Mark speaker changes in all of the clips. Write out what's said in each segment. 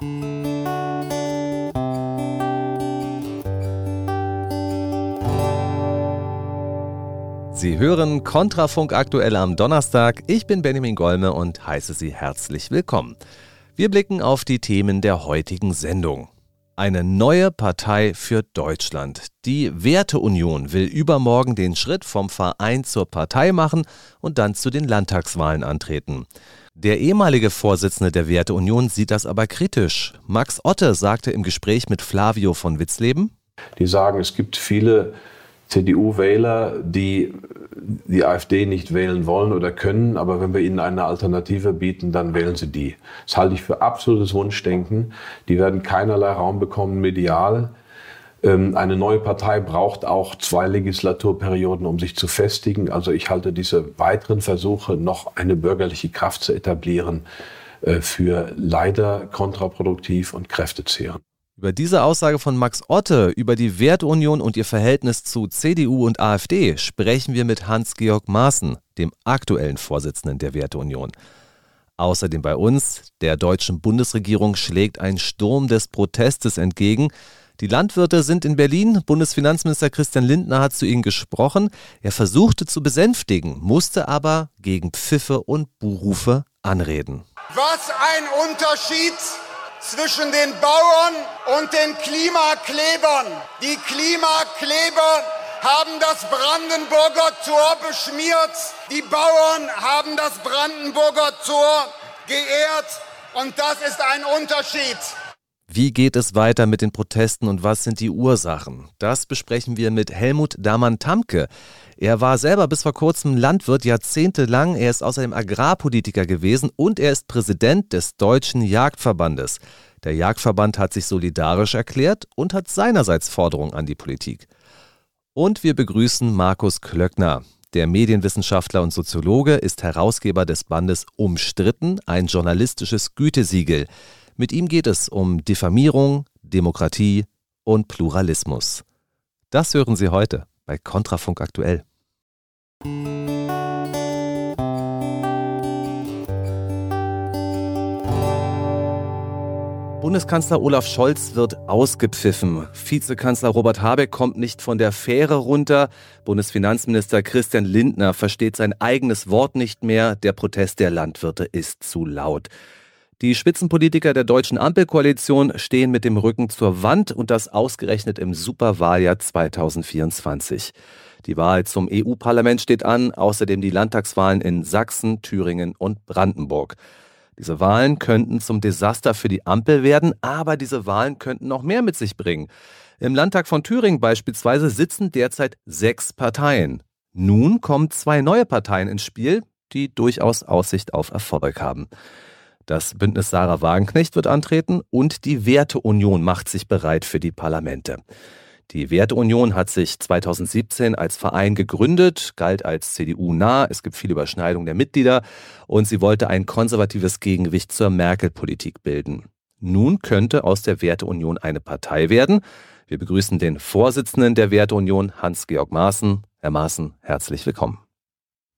Speaker 1: Sie hören Kontrafunk aktuell am Donnerstag. Ich bin Benjamin Golme und heiße Sie herzlich willkommen. Wir blicken auf die Themen der heutigen Sendung. Eine neue Partei für Deutschland. Die Werteunion will übermorgen den Schritt vom Verein zur Partei machen und dann zu den Landtagswahlen antreten. Der ehemalige Vorsitzende der Werteunion sieht das aber kritisch. Max Otte sagte im Gespräch mit Flavio von Witzleben,
Speaker 2: die sagen, es gibt viele CDU-Wähler, die die AfD nicht wählen wollen oder können, aber wenn wir ihnen eine Alternative bieten, dann wählen sie die. Das halte ich für absolutes Wunschdenken. Die werden keinerlei Raum bekommen medial. Ähm, eine neue Partei braucht auch zwei Legislaturperioden, um sich zu festigen. Also ich halte diese weiteren Versuche, noch eine bürgerliche Kraft zu etablieren, äh, für leider kontraproduktiv und kräftezehrend.
Speaker 1: Über diese Aussage von Max Otte über die Wertunion und ihr Verhältnis zu CDU und AfD sprechen wir mit Hans-Georg Maaßen, dem aktuellen Vorsitzenden der Werteunion. Außerdem bei uns, der deutschen Bundesregierung schlägt ein Sturm des Protestes entgegen. Die Landwirte sind in Berlin. Bundesfinanzminister Christian Lindner hat zu ihnen gesprochen. Er versuchte zu besänftigen, musste aber gegen Pfiffe und Buhrufe anreden.
Speaker 3: Was ein Unterschied zwischen den Bauern und den Klimaklebern. Die Klimakleber haben das Brandenburger Tor beschmiert. Die Bauern haben das Brandenburger Tor geehrt. Und das ist ein Unterschied.
Speaker 1: Wie geht es weiter mit den Protesten und was sind die Ursachen? Das besprechen wir mit Helmut Damann-Tamke. Er war selber bis vor kurzem Landwirt jahrzehntelang, er ist außerdem Agrarpolitiker gewesen und er ist Präsident des Deutschen Jagdverbandes. Der Jagdverband hat sich solidarisch erklärt und hat seinerseits Forderungen an die Politik. Und wir begrüßen Markus Klöckner. Der Medienwissenschaftler und Soziologe ist Herausgeber des Bandes Umstritten, ein journalistisches Gütesiegel. Mit ihm geht es um Diffamierung, Demokratie und Pluralismus. Das hören Sie heute bei Kontrafunk aktuell. Bundeskanzler Olaf Scholz wird ausgepfiffen. Vizekanzler Robert Habeck kommt nicht von der Fähre runter. Bundesfinanzminister Christian Lindner versteht sein eigenes Wort nicht mehr. Der Protest der Landwirte ist zu laut. Die Spitzenpolitiker der deutschen Ampelkoalition stehen mit dem Rücken zur Wand und das ausgerechnet im Superwahljahr 2024. Die Wahl zum EU-Parlament steht an, außerdem die Landtagswahlen in Sachsen, Thüringen und Brandenburg. Diese Wahlen könnten zum Desaster für die Ampel werden, aber diese Wahlen könnten noch mehr mit sich bringen. Im Landtag von Thüringen beispielsweise sitzen derzeit sechs Parteien. Nun kommen zwei neue Parteien ins Spiel, die durchaus Aussicht auf Erfolg haben. Das Bündnis Sarah Wagenknecht wird antreten und die Werteunion macht sich bereit für die Parlamente. Die Werteunion hat sich 2017 als Verein gegründet, galt als CDU-nah, es gibt viele Überschneidungen der Mitglieder und sie wollte ein konservatives Gegengewicht zur Merkel-Politik bilden. Nun könnte aus der Werteunion eine Partei werden. Wir begrüßen den Vorsitzenden der Werteunion, Hans-Georg Maaßen. Herr Maaßen, herzlich willkommen.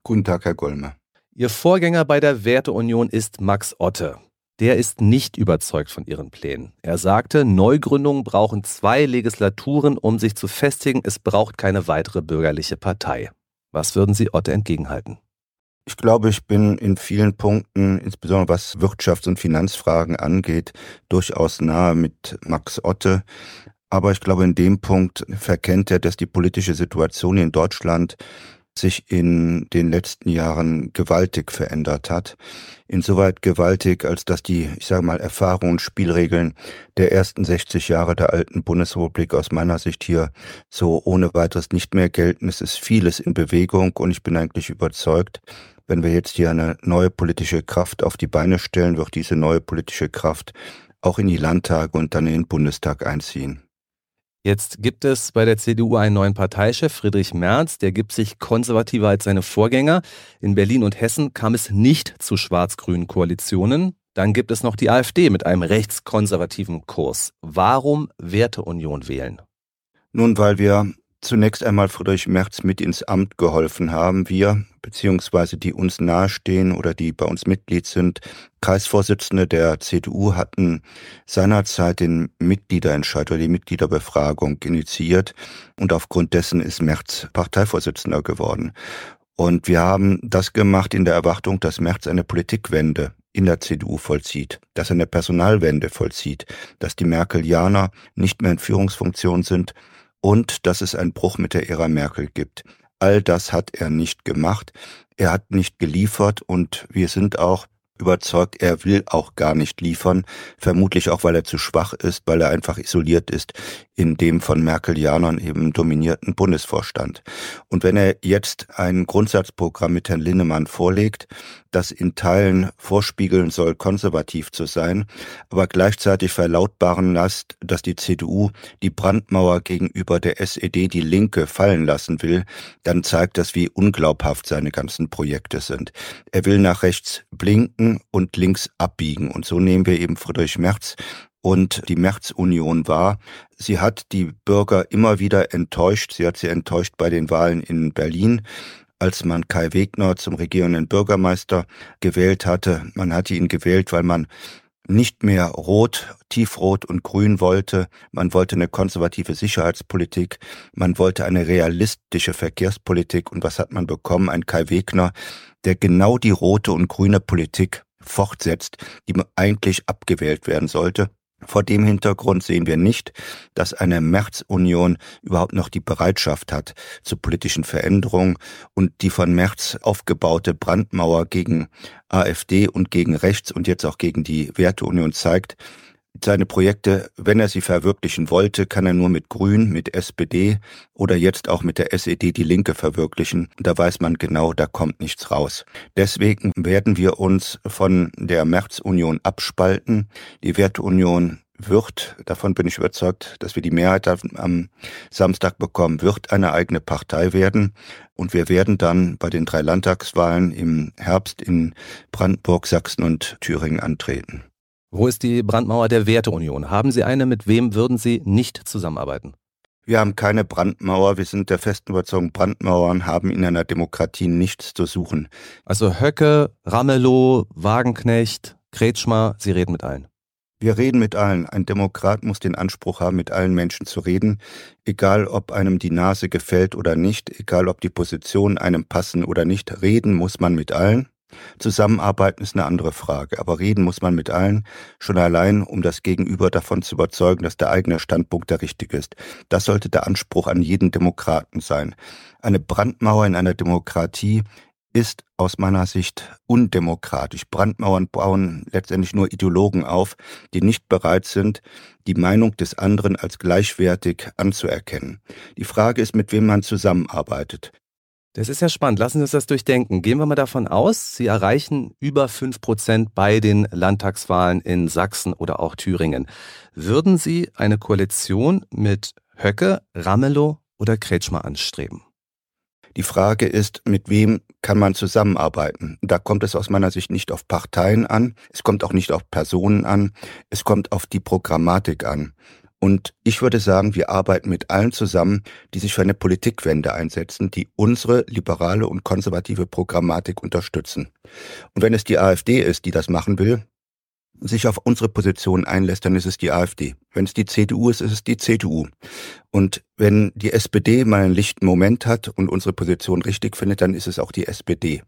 Speaker 4: Guten Tag, Herr Gollmer.
Speaker 1: Ihr Vorgänger bei der Werteunion ist Max Otte. Der ist nicht überzeugt von ihren Plänen. Er sagte, Neugründungen brauchen zwei Legislaturen, um sich zu festigen. Es braucht keine weitere bürgerliche Partei. Was würden Sie Otte entgegenhalten?
Speaker 4: Ich glaube, ich bin in vielen Punkten, insbesondere was Wirtschafts- und Finanzfragen angeht, durchaus nahe mit Max Otte. Aber ich glaube, in dem Punkt verkennt er, dass die politische Situation in Deutschland sich in den letzten Jahren gewaltig verändert hat. Insoweit gewaltig, als dass die, ich sage mal, Erfahrungen Spielregeln der ersten 60 Jahre der alten Bundesrepublik aus meiner Sicht hier so ohne weiteres nicht mehr gelten. Es ist vieles in Bewegung und ich bin eigentlich überzeugt, wenn wir jetzt hier eine neue politische Kraft auf die Beine stellen, wird diese neue politische Kraft auch in die Landtage und dann in den Bundestag einziehen.
Speaker 1: Jetzt gibt es bei der CDU einen neuen Parteichef, Friedrich Merz, der gibt sich konservativer als seine Vorgänger. In Berlin und Hessen kam es nicht zu schwarz-grünen Koalitionen. Dann gibt es noch die AfD mit einem rechtskonservativen Kurs. Warum Werteunion wählen?
Speaker 4: Nun, weil wir zunächst einmal Friedrich Merz mit ins Amt geholfen haben. Wir, beziehungsweise die uns nahestehen oder die bei uns Mitglied sind, Kreisvorsitzende der CDU hatten seinerzeit den Mitgliederentscheid oder die Mitgliederbefragung initiiert und aufgrund dessen ist Merz Parteivorsitzender geworden. Und wir haben das gemacht in der Erwartung, dass Merz eine Politikwende in der CDU vollzieht, dass er eine Personalwende vollzieht, dass die Merkelianer nicht mehr in Führungsfunktion sind, und dass es einen Bruch mit der Ära Merkel gibt. All das hat er nicht gemacht. Er hat nicht geliefert und wir sind auch überzeugt, er will auch gar nicht liefern, vermutlich auch, weil er zu schwach ist, weil er einfach isoliert ist in dem von Merkelianern eben dominierten Bundesvorstand. Und wenn er jetzt ein Grundsatzprogramm mit Herrn Linnemann vorlegt, das in Teilen vorspiegeln soll, konservativ zu sein, aber gleichzeitig verlautbaren lässt, dass die CDU die Brandmauer gegenüber der SED, die Linke, fallen lassen will, dann zeigt das, wie unglaubhaft seine ganzen Projekte sind. Er will nach rechts blinken und links abbiegen. Und so nehmen wir eben Friedrich Merz und die Märzunion war. Sie hat die Bürger immer wieder enttäuscht. Sie hat sie enttäuscht bei den Wahlen in Berlin als man Kai Wegner zum regierenden Bürgermeister gewählt hatte. Man hatte ihn gewählt, weil man nicht mehr rot, tiefrot und grün wollte. Man wollte eine konservative Sicherheitspolitik. Man wollte eine realistische Verkehrspolitik. Und was hat man bekommen? Ein Kai Wegner, der genau die rote und grüne Politik fortsetzt, die eigentlich abgewählt werden sollte. Vor dem Hintergrund sehen wir nicht, dass eine Märzunion überhaupt noch die Bereitschaft hat zu politischen Veränderungen und die von März aufgebaute Brandmauer gegen AfD und gegen rechts und jetzt auch gegen die Werteunion zeigt, seine Projekte, wenn er sie verwirklichen wollte, kann er nur mit Grün, mit SPD oder jetzt auch mit der SED die Linke verwirklichen. Da weiß man genau, da kommt nichts raus. Deswegen werden wir uns von der Märzunion abspalten. Die Werteunion wird, davon bin ich überzeugt, dass wir die Mehrheit am Samstag bekommen, wird eine eigene Partei werden. Und wir werden dann bei den drei Landtagswahlen im Herbst in Brandenburg, Sachsen und Thüringen antreten.
Speaker 1: Wo ist die Brandmauer der Werteunion? Haben Sie eine? Mit wem würden Sie nicht zusammenarbeiten?
Speaker 4: Wir haben keine Brandmauer. Wir sind der festen Überzeugung, Brandmauern haben in einer Demokratie nichts zu suchen.
Speaker 1: Also Höcke, Ramelow, Wagenknecht, Kretschmer, Sie reden mit allen.
Speaker 4: Wir reden mit allen. Ein Demokrat muss den Anspruch haben, mit allen Menschen zu reden, egal ob einem die Nase gefällt oder nicht, egal ob die Positionen einem passen oder nicht. Reden muss man mit allen. Zusammenarbeiten ist eine andere Frage, aber reden muss man mit allen, schon allein, um das Gegenüber davon zu überzeugen, dass der eigene Standpunkt der richtige ist. Das sollte der Anspruch an jeden Demokraten sein. Eine Brandmauer in einer Demokratie ist aus meiner Sicht undemokratisch. Brandmauern bauen letztendlich nur Ideologen auf, die nicht bereit sind, die Meinung des anderen als gleichwertig anzuerkennen. Die Frage ist, mit wem man zusammenarbeitet.
Speaker 1: Das ist ja spannend. Lassen Sie uns das durchdenken. Gehen wir mal davon aus, Sie erreichen über fünf Prozent bei den Landtagswahlen in Sachsen oder auch Thüringen. Würden Sie eine Koalition mit Höcke, Ramelow oder Kretschmer anstreben?
Speaker 4: Die Frage ist, mit wem kann man zusammenarbeiten? Da kommt es aus meiner Sicht nicht auf Parteien an, es kommt auch nicht auf Personen an, es kommt auf die Programmatik an. Und ich würde sagen, wir arbeiten mit allen zusammen, die sich für eine Politikwende einsetzen, die unsere liberale und konservative Programmatik unterstützen. Und wenn es die AfD ist, die das machen will, sich auf unsere Position einlässt, dann ist es die AfD. Wenn es die CDU ist, ist es die CDU. Und wenn die SPD mal einen lichten Moment hat und unsere Position richtig findet, dann ist es auch die SPD.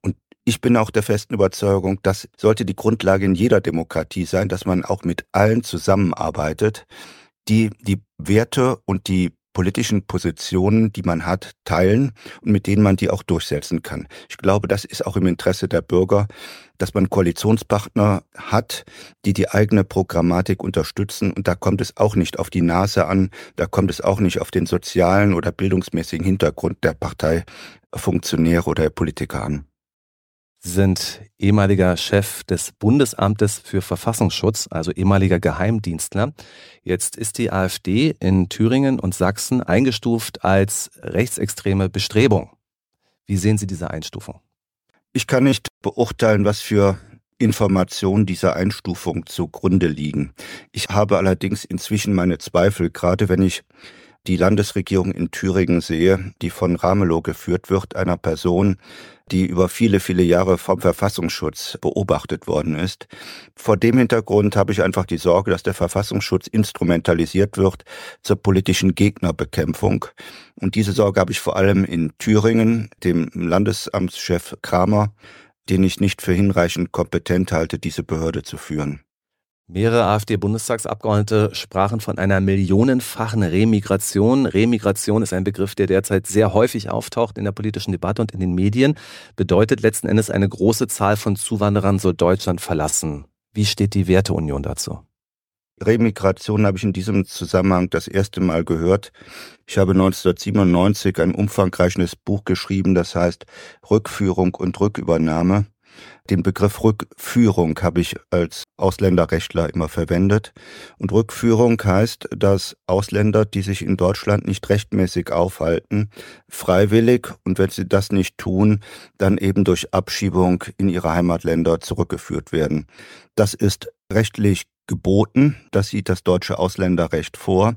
Speaker 4: Und ich bin auch der festen Überzeugung, das sollte die Grundlage in jeder Demokratie sein, dass man auch mit allen zusammenarbeitet, die die Werte und die politischen Positionen, die man hat, teilen und mit denen man die auch durchsetzen kann. Ich glaube, das ist auch im Interesse der Bürger, dass man Koalitionspartner hat, die die eigene Programmatik unterstützen. Und da kommt es auch nicht auf die Nase an, da kommt es auch nicht auf den sozialen oder bildungsmäßigen Hintergrund der Parteifunktionäre oder der Politiker an.
Speaker 1: Sind ehemaliger Chef des Bundesamtes für Verfassungsschutz, also ehemaliger Geheimdienstler. Jetzt ist die AfD in Thüringen und Sachsen eingestuft als rechtsextreme Bestrebung. Wie sehen Sie diese Einstufung?
Speaker 4: Ich kann nicht beurteilen, was für Informationen dieser Einstufung zugrunde liegen. Ich habe allerdings inzwischen meine Zweifel, gerade wenn ich die Landesregierung in Thüringen sehe, die von Ramelow geführt wird, einer Person, die über viele, viele Jahre vom Verfassungsschutz beobachtet worden ist. Vor dem Hintergrund habe ich einfach die Sorge, dass der Verfassungsschutz instrumentalisiert wird zur politischen Gegnerbekämpfung. Und diese Sorge habe ich vor allem in Thüringen, dem Landesamtschef Kramer, den ich nicht für hinreichend kompetent halte, diese Behörde zu führen.
Speaker 1: Mehrere AfD-Bundestagsabgeordnete sprachen von einer millionenfachen Remigration. Remigration ist ein Begriff, der derzeit sehr häufig auftaucht in der politischen Debatte und in den Medien. Bedeutet letzten Endes, eine große Zahl von Zuwanderern soll Deutschland verlassen. Wie steht die Werteunion dazu?
Speaker 4: Remigration habe ich in diesem Zusammenhang das erste Mal gehört. Ich habe 1997 ein umfangreiches Buch geschrieben, das heißt Rückführung und Rückübernahme. Den Begriff Rückführung habe ich als Ausländerrechtler immer verwendet. Und Rückführung heißt, dass Ausländer, die sich in Deutschland nicht rechtmäßig aufhalten, freiwillig und wenn sie das nicht tun, dann eben durch Abschiebung in ihre Heimatländer zurückgeführt werden. Das ist rechtlich geboten. Das sieht das deutsche Ausländerrecht vor.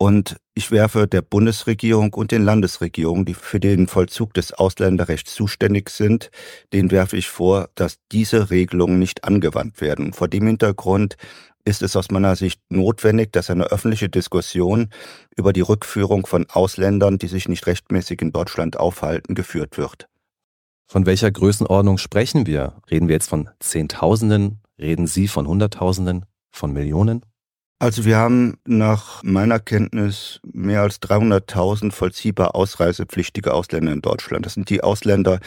Speaker 4: Und ich werfe der Bundesregierung und den Landesregierungen, die für den Vollzug des Ausländerrechts zuständig sind, den werfe ich vor, dass diese Regelungen nicht angewandt werden. Vor dem Hintergrund ist es aus meiner Sicht notwendig, dass eine öffentliche Diskussion über die Rückführung von Ausländern, die sich nicht rechtmäßig in Deutschland aufhalten, geführt wird.
Speaker 1: Von welcher Größenordnung sprechen wir? Reden wir jetzt von Zehntausenden? Reden Sie von Hunderttausenden? Von Millionen?
Speaker 4: Also wir haben nach meiner Kenntnis mehr als 300.000 vollziehbar ausreisepflichtige Ausländer in Deutschland. Das sind die Ausländer,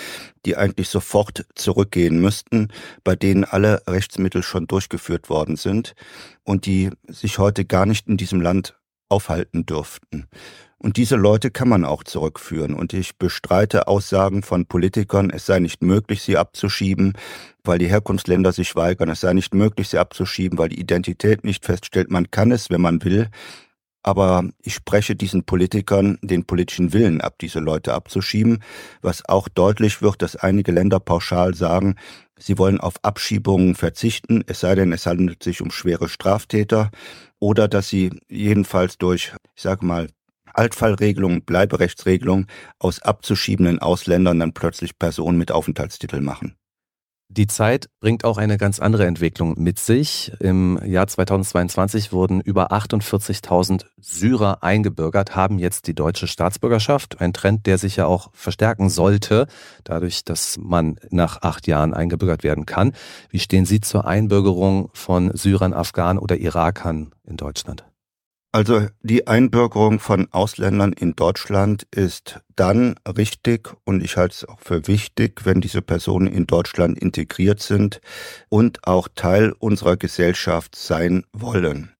Speaker 4: die eigentlich sofort zurückgehen müssten, bei denen alle Rechtsmittel schon durchgeführt worden sind und die sich heute gar nicht in diesem Land aufhalten dürften. Und diese Leute kann man auch zurückführen. Und ich bestreite Aussagen von Politikern, es sei nicht möglich, sie abzuschieben, weil die Herkunftsländer sich weigern. Es sei nicht möglich, sie abzuschieben, weil die Identität nicht feststellt. Man kann es, wenn man will. Aber ich spreche diesen Politikern den politischen Willen ab, diese Leute abzuschieben, was auch deutlich wird, dass einige Länder pauschal sagen, sie wollen auf Abschiebungen verzichten, es sei denn, es handelt sich um schwere Straftäter, oder dass sie jedenfalls durch, ich sage mal, Altfallregelung, Bleiberechtsregelung aus abzuschiebenden Ausländern dann plötzlich Personen mit Aufenthaltstitel machen.
Speaker 1: Die Zeit bringt auch eine ganz andere Entwicklung mit sich. Im Jahr 2022 wurden über 48.000 Syrer eingebürgert, haben jetzt die deutsche Staatsbürgerschaft. Ein Trend, der sich ja auch verstärken sollte, dadurch, dass man nach acht Jahren eingebürgert werden kann. Wie stehen Sie zur Einbürgerung von Syrern, Afghanen oder Irakern in Deutschland?
Speaker 4: Also die Einbürgerung von Ausländern in Deutschland ist dann richtig und ich halte es auch für wichtig, wenn diese Personen in Deutschland integriert sind und auch Teil unserer Gesellschaft sein wollen.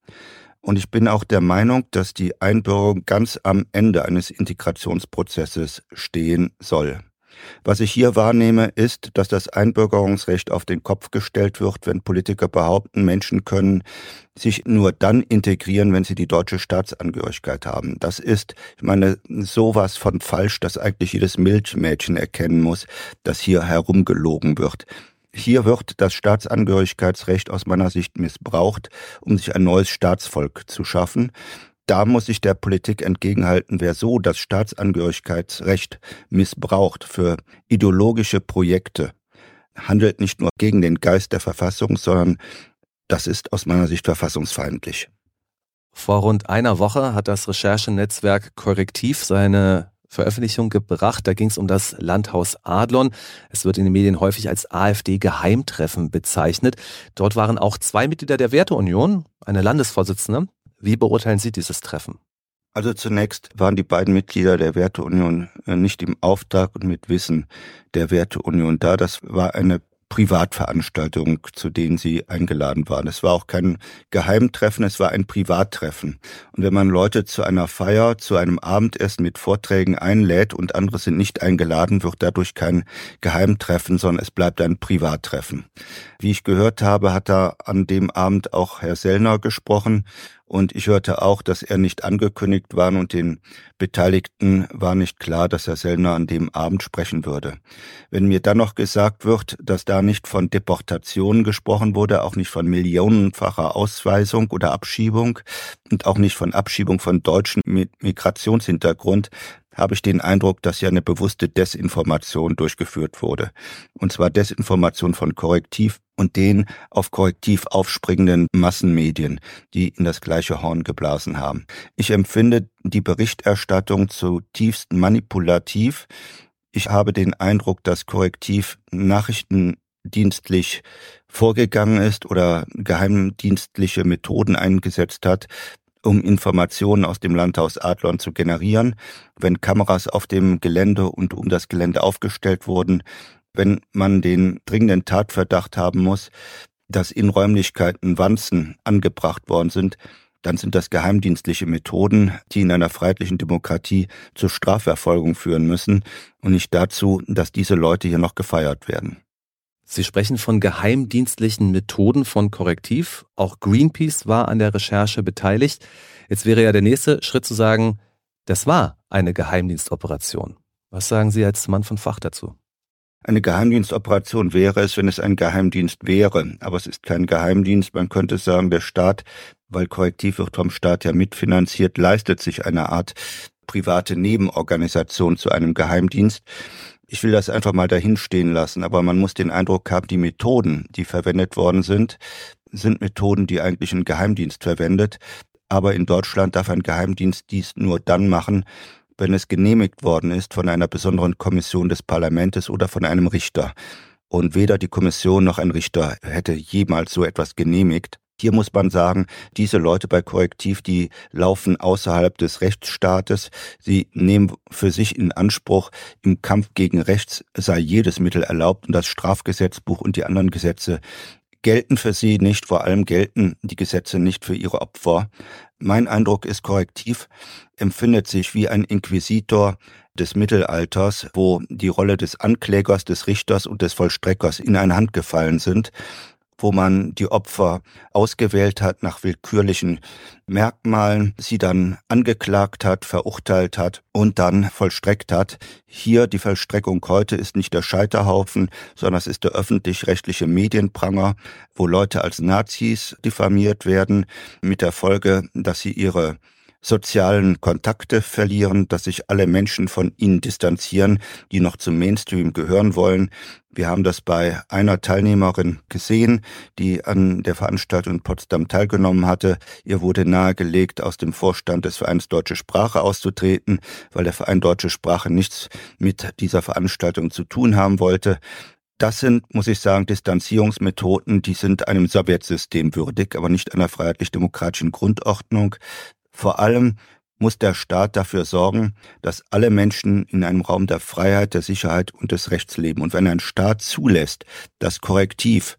Speaker 4: Und ich bin auch der Meinung, dass die Einbürgerung ganz am Ende eines Integrationsprozesses stehen soll. Was ich hier wahrnehme, ist, dass das Einbürgerungsrecht auf den Kopf gestellt wird, wenn Politiker behaupten, Menschen können sich nur dann integrieren, wenn sie die deutsche Staatsangehörigkeit haben. Das ist, ich meine, sowas von falsch, dass eigentlich jedes Milchmädchen erkennen muss, dass hier herumgelogen wird. Hier wird das Staatsangehörigkeitsrecht aus meiner Sicht missbraucht, um sich ein neues Staatsvolk zu schaffen da muss ich der Politik entgegenhalten, wer so das Staatsangehörigkeitsrecht missbraucht für ideologische Projekte, handelt nicht nur gegen den Geist der Verfassung, sondern das ist aus meiner Sicht verfassungsfeindlich.
Speaker 1: Vor rund einer Woche hat das Recherchenetzwerk Korrektiv seine Veröffentlichung gebracht. Da ging es um das Landhaus Adlon. Es wird in den Medien häufig als AfD-Geheimtreffen bezeichnet. Dort waren auch zwei Mitglieder der Werteunion, eine Landesvorsitzende wie beurteilen Sie dieses Treffen?
Speaker 4: Also zunächst waren die beiden Mitglieder der Werteunion äh, nicht im Auftrag und mit Wissen der Werteunion da. Das war eine Privatveranstaltungen, zu denen sie eingeladen waren. Es war auch kein Geheimtreffen, es war ein Privattreffen. Und wenn man Leute zu einer Feier, zu einem Abendessen mit Vorträgen einlädt und andere sind nicht eingeladen, wird dadurch kein Geheimtreffen, sondern es bleibt ein Privattreffen. Wie ich gehört habe, hat da an dem Abend auch Herr Sellner gesprochen und ich hörte auch, dass er nicht angekündigt war und den Beteiligten war nicht klar, dass Herr Sellner an dem Abend sprechen würde. Wenn mir dann noch gesagt wird, dass da nicht von Deportationen gesprochen wurde, auch nicht von millionenfacher Ausweisung oder Abschiebung und auch nicht von Abschiebung von Deutschen mit Migrationshintergrund, habe ich den Eindruck, dass hier eine bewusste Desinformation durchgeführt wurde. Und zwar Desinformation von Korrektiv und den auf Korrektiv aufspringenden Massenmedien, die in das gleiche Horn geblasen haben. Ich empfinde die Berichterstattung zutiefst manipulativ. Ich habe den Eindruck, dass Korrektiv nachrichtendienstlich vorgegangen ist oder geheimdienstliche Methoden eingesetzt hat, um Informationen aus dem Landhaus Adlon zu generieren, wenn Kameras auf dem Gelände und um das Gelände aufgestellt wurden, wenn man den dringenden Tatverdacht haben muss, dass in Räumlichkeiten Wanzen angebracht worden sind, dann sind das geheimdienstliche Methoden, die in einer freiheitlichen Demokratie zur Strafverfolgung führen müssen und nicht dazu, dass diese Leute hier noch gefeiert werden.
Speaker 1: Sie sprechen von geheimdienstlichen Methoden von Korrektiv. Auch Greenpeace war an der Recherche beteiligt. Jetzt wäre ja der nächste Schritt zu sagen, das war eine Geheimdienstoperation. Was sagen Sie als Mann von Fach dazu?
Speaker 4: Eine Geheimdienstoperation wäre es, wenn es ein Geheimdienst wäre. Aber es ist kein Geheimdienst. Man könnte sagen, der Staat, weil Korrektiv wird vom Staat ja mitfinanziert, leistet sich eine Art private Nebenorganisation zu einem Geheimdienst. Ich will das einfach mal dahin stehen lassen, aber man muss den Eindruck haben, die Methoden, die verwendet worden sind, sind Methoden, die eigentlich ein Geheimdienst verwendet. Aber in Deutschland darf ein Geheimdienst dies nur dann machen, wenn es genehmigt worden ist von einer besonderen Kommission des Parlaments oder von einem Richter. Und weder die Kommission noch ein Richter hätte jemals so etwas genehmigt. Hier muss man sagen, diese Leute bei Korrektiv, die laufen außerhalb des Rechtsstaates. Sie nehmen für sich in Anspruch, im Kampf gegen Rechts sei jedes Mittel erlaubt und das Strafgesetzbuch und die anderen Gesetze gelten für sie nicht, vor allem gelten die Gesetze nicht für ihre Opfer. Mein Eindruck ist korrektiv, empfindet sich wie ein Inquisitor des Mittelalters, wo die Rolle des Anklägers, des Richters und des Vollstreckers in eine Hand gefallen sind wo man die Opfer ausgewählt hat nach willkürlichen Merkmalen, sie dann angeklagt hat, verurteilt hat und dann vollstreckt hat. Hier die Vollstreckung heute ist nicht der Scheiterhaufen, sondern es ist der öffentlich-rechtliche Medienpranger, wo Leute als Nazis diffamiert werden, mit der Folge, dass sie ihre sozialen Kontakte verlieren, dass sich alle Menschen von ihnen distanzieren, die noch zum Mainstream gehören wollen. Wir haben das bei einer Teilnehmerin gesehen, die an der Veranstaltung in Potsdam teilgenommen hatte. Ihr wurde nahegelegt, aus dem Vorstand des Vereins Deutsche Sprache auszutreten, weil der Verein Deutsche Sprache nichts mit dieser Veranstaltung zu tun haben wollte. Das sind, muss ich sagen, Distanzierungsmethoden, die sind einem Sowjetsystem würdig, aber nicht einer freiheitlich-demokratischen Grundordnung. Vor allem muss der Staat dafür sorgen, dass alle Menschen in einem Raum der Freiheit, der Sicherheit und des Rechts leben. Und wenn ein Staat zulässt, dass Korrektiv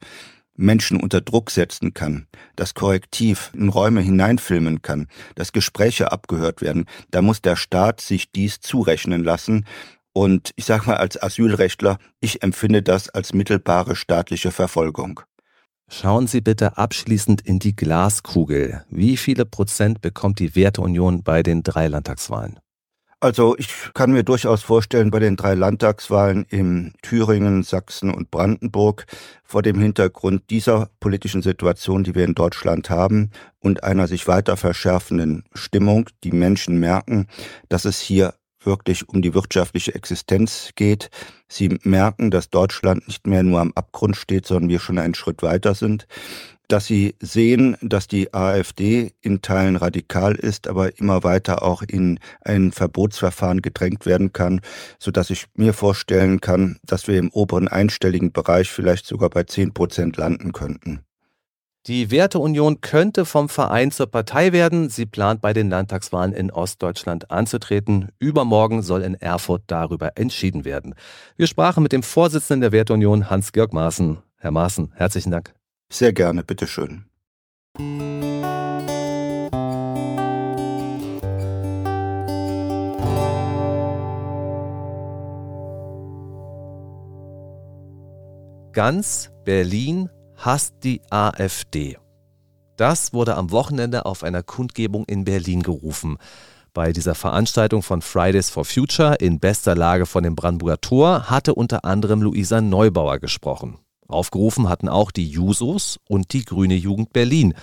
Speaker 4: Menschen unter Druck setzen kann, dass Korrektiv in Räume hineinfilmen kann, dass Gespräche abgehört werden, da muss der Staat sich dies zurechnen lassen. Und ich sage mal als Asylrechtler, ich empfinde das als mittelbare staatliche Verfolgung.
Speaker 1: Schauen Sie bitte abschließend in die Glaskugel. Wie viele Prozent bekommt die Werteunion bei den drei Landtagswahlen?
Speaker 4: Also ich kann mir durchaus vorstellen, bei den drei Landtagswahlen in Thüringen, Sachsen und Brandenburg vor dem Hintergrund dieser politischen Situation, die wir in Deutschland haben und einer sich weiter verschärfenden Stimmung, die Menschen merken, dass es hier wirklich um die wirtschaftliche Existenz geht. Sie merken, dass Deutschland nicht mehr nur am Abgrund steht, sondern wir schon einen Schritt weiter sind. Dass sie sehen, dass die AfD in Teilen radikal ist, aber immer weiter auch in ein Verbotsverfahren gedrängt werden kann, so dass ich mir vorstellen kann, dass wir im oberen einstelligen Bereich vielleicht sogar bei zehn Prozent landen könnten.
Speaker 1: Die Werteunion könnte vom Verein zur Partei werden. Sie plant bei den Landtagswahlen in Ostdeutschland anzutreten. Übermorgen soll in Erfurt darüber entschieden werden. Wir sprachen mit dem Vorsitzenden der Werteunion, Hans-Georg Maaßen. Herr Maaßen, herzlichen Dank.
Speaker 4: Sehr gerne, bitteschön.
Speaker 1: Ganz Berlin hasst die AfD. Das wurde am Wochenende auf einer Kundgebung in Berlin gerufen. Bei dieser Veranstaltung von Fridays for Future in bester Lage von dem Brandenburger Tor hatte unter anderem Luisa Neubauer gesprochen. Aufgerufen hatten auch die Jusos und die Grüne Jugend Berlin.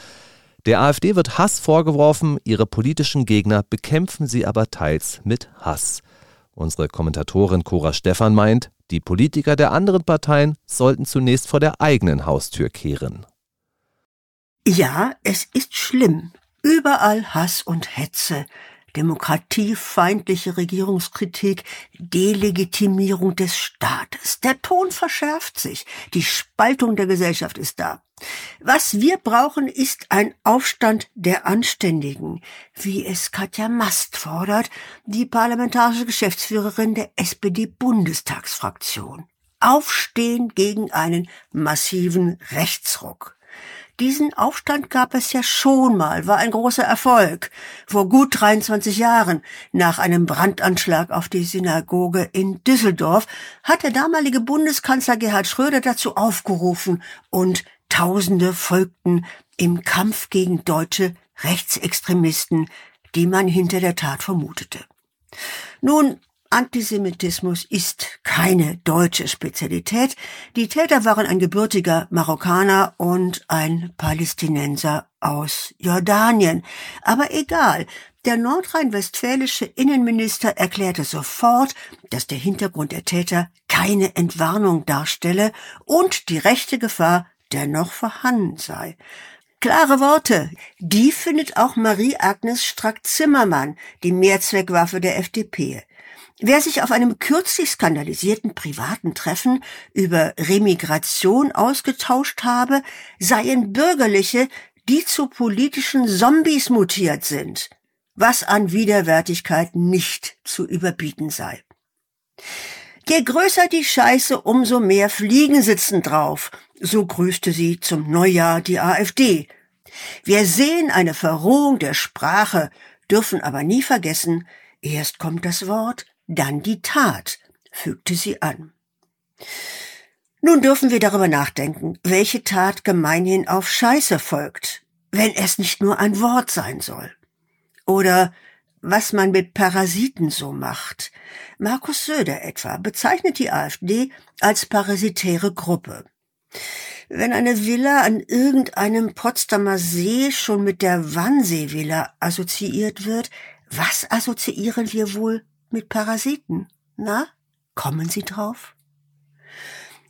Speaker 1: Der AfD wird Hass vorgeworfen, ihre politischen Gegner bekämpfen sie aber teils mit Hass. Unsere Kommentatorin Cora Stephan meint, die Politiker der anderen Parteien sollten zunächst vor der eigenen Haustür kehren.
Speaker 5: Ja, es ist schlimm. Überall Hass und Hetze, demokratiefeindliche Regierungskritik, Delegitimierung des Staates. Der Ton verschärft sich, die Spaltung der Gesellschaft ist da. Was wir brauchen, ist ein Aufstand der Anständigen, wie es Katja Mast fordert, die parlamentarische Geschäftsführerin der SPD-Bundestagsfraktion. Aufstehen gegen einen massiven Rechtsruck. Diesen Aufstand gab es ja schon mal, war ein großer Erfolg. Vor gut 23 Jahren, nach einem Brandanschlag auf die Synagoge in Düsseldorf, hat der damalige Bundeskanzler Gerhard Schröder dazu aufgerufen und Tausende folgten im Kampf gegen deutsche Rechtsextremisten, die man hinter der Tat vermutete. Nun, Antisemitismus ist keine deutsche Spezialität. Die Täter waren ein gebürtiger Marokkaner und ein Palästinenser aus Jordanien. Aber egal, der nordrhein-westfälische Innenminister erklärte sofort, dass der Hintergrund der Täter keine Entwarnung darstelle und die rechte Gefahr dennoch vorhanden sei. Klare Worte, die findet auch Marie-Agnes Strack-Zimmermann, die Mehrzweckwaffe der FDP. Wer sich auf einem kürzlich skandalisierten privaten Treffen über Remigration ausgetauscht habe, seien Bürgerliche, die zu politischen Zombies mutiert sind, was an Widerwärtigkeit nicht zu überbieten sei. Je größer die Scheiße, umso mehr Fliegen sitzen drauf, so grüßte sie zum Neujahr die AfD. Wir sehen eine Verrohung der Sprache, dürfen aber nie vergessen, erst kommt das Wort, dann die Tat, fügte sie an. Nun dürfen wir darüber nachdenken, welche Tat gemeinhin auf Scheiße folgt, wenn es nicht nur ein Wort sein soll. Oder was man mit Parasiten so macht. Markus Söder etwa bezeichnet die AfD als parasitäre Gruppe. Wenn eine Villa an irgendeinem Potsdamer See schon mit der Wannsee-Villa assoziiert wird, was assoziieren wir wohl mit Parasiten. Na, kommen Sie drauf?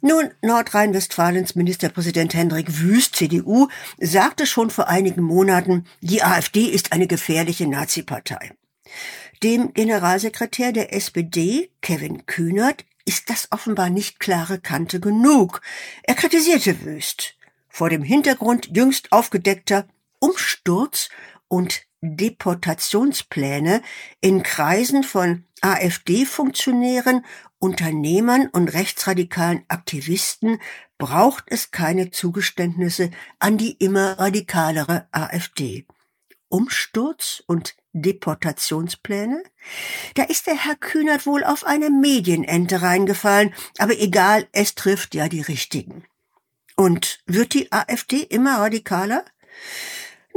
Speaker 5: Nun, Nordrhein-Westfalens Ministerpräsident Hendrik Wüst, CDU, sagte schon vor einigen Monaten, die AfD ist eine gefährliche Nazi-Partei. Dem Generalsekretär der SPD, Kevin Kühnert, ist das offenbar nicht klare Kante genug. Er kritisierte Wüst. Vor dem Hintergrund jüngst aufgedeckter Umsturz und Deportationspläne in Kreisen von AfD-Funktionären, Unternehmern und rechtsradikalen Aktivisten braucht es keine Zugeständnisse an die immer radikalere AfD. Umsturz und Deportationspläne? Da ist der Herr Kühnert wohl auf eine Medienente reingefallen, aber egal, es trifft ja die richtigen. Und wird die AfD immer radikaler?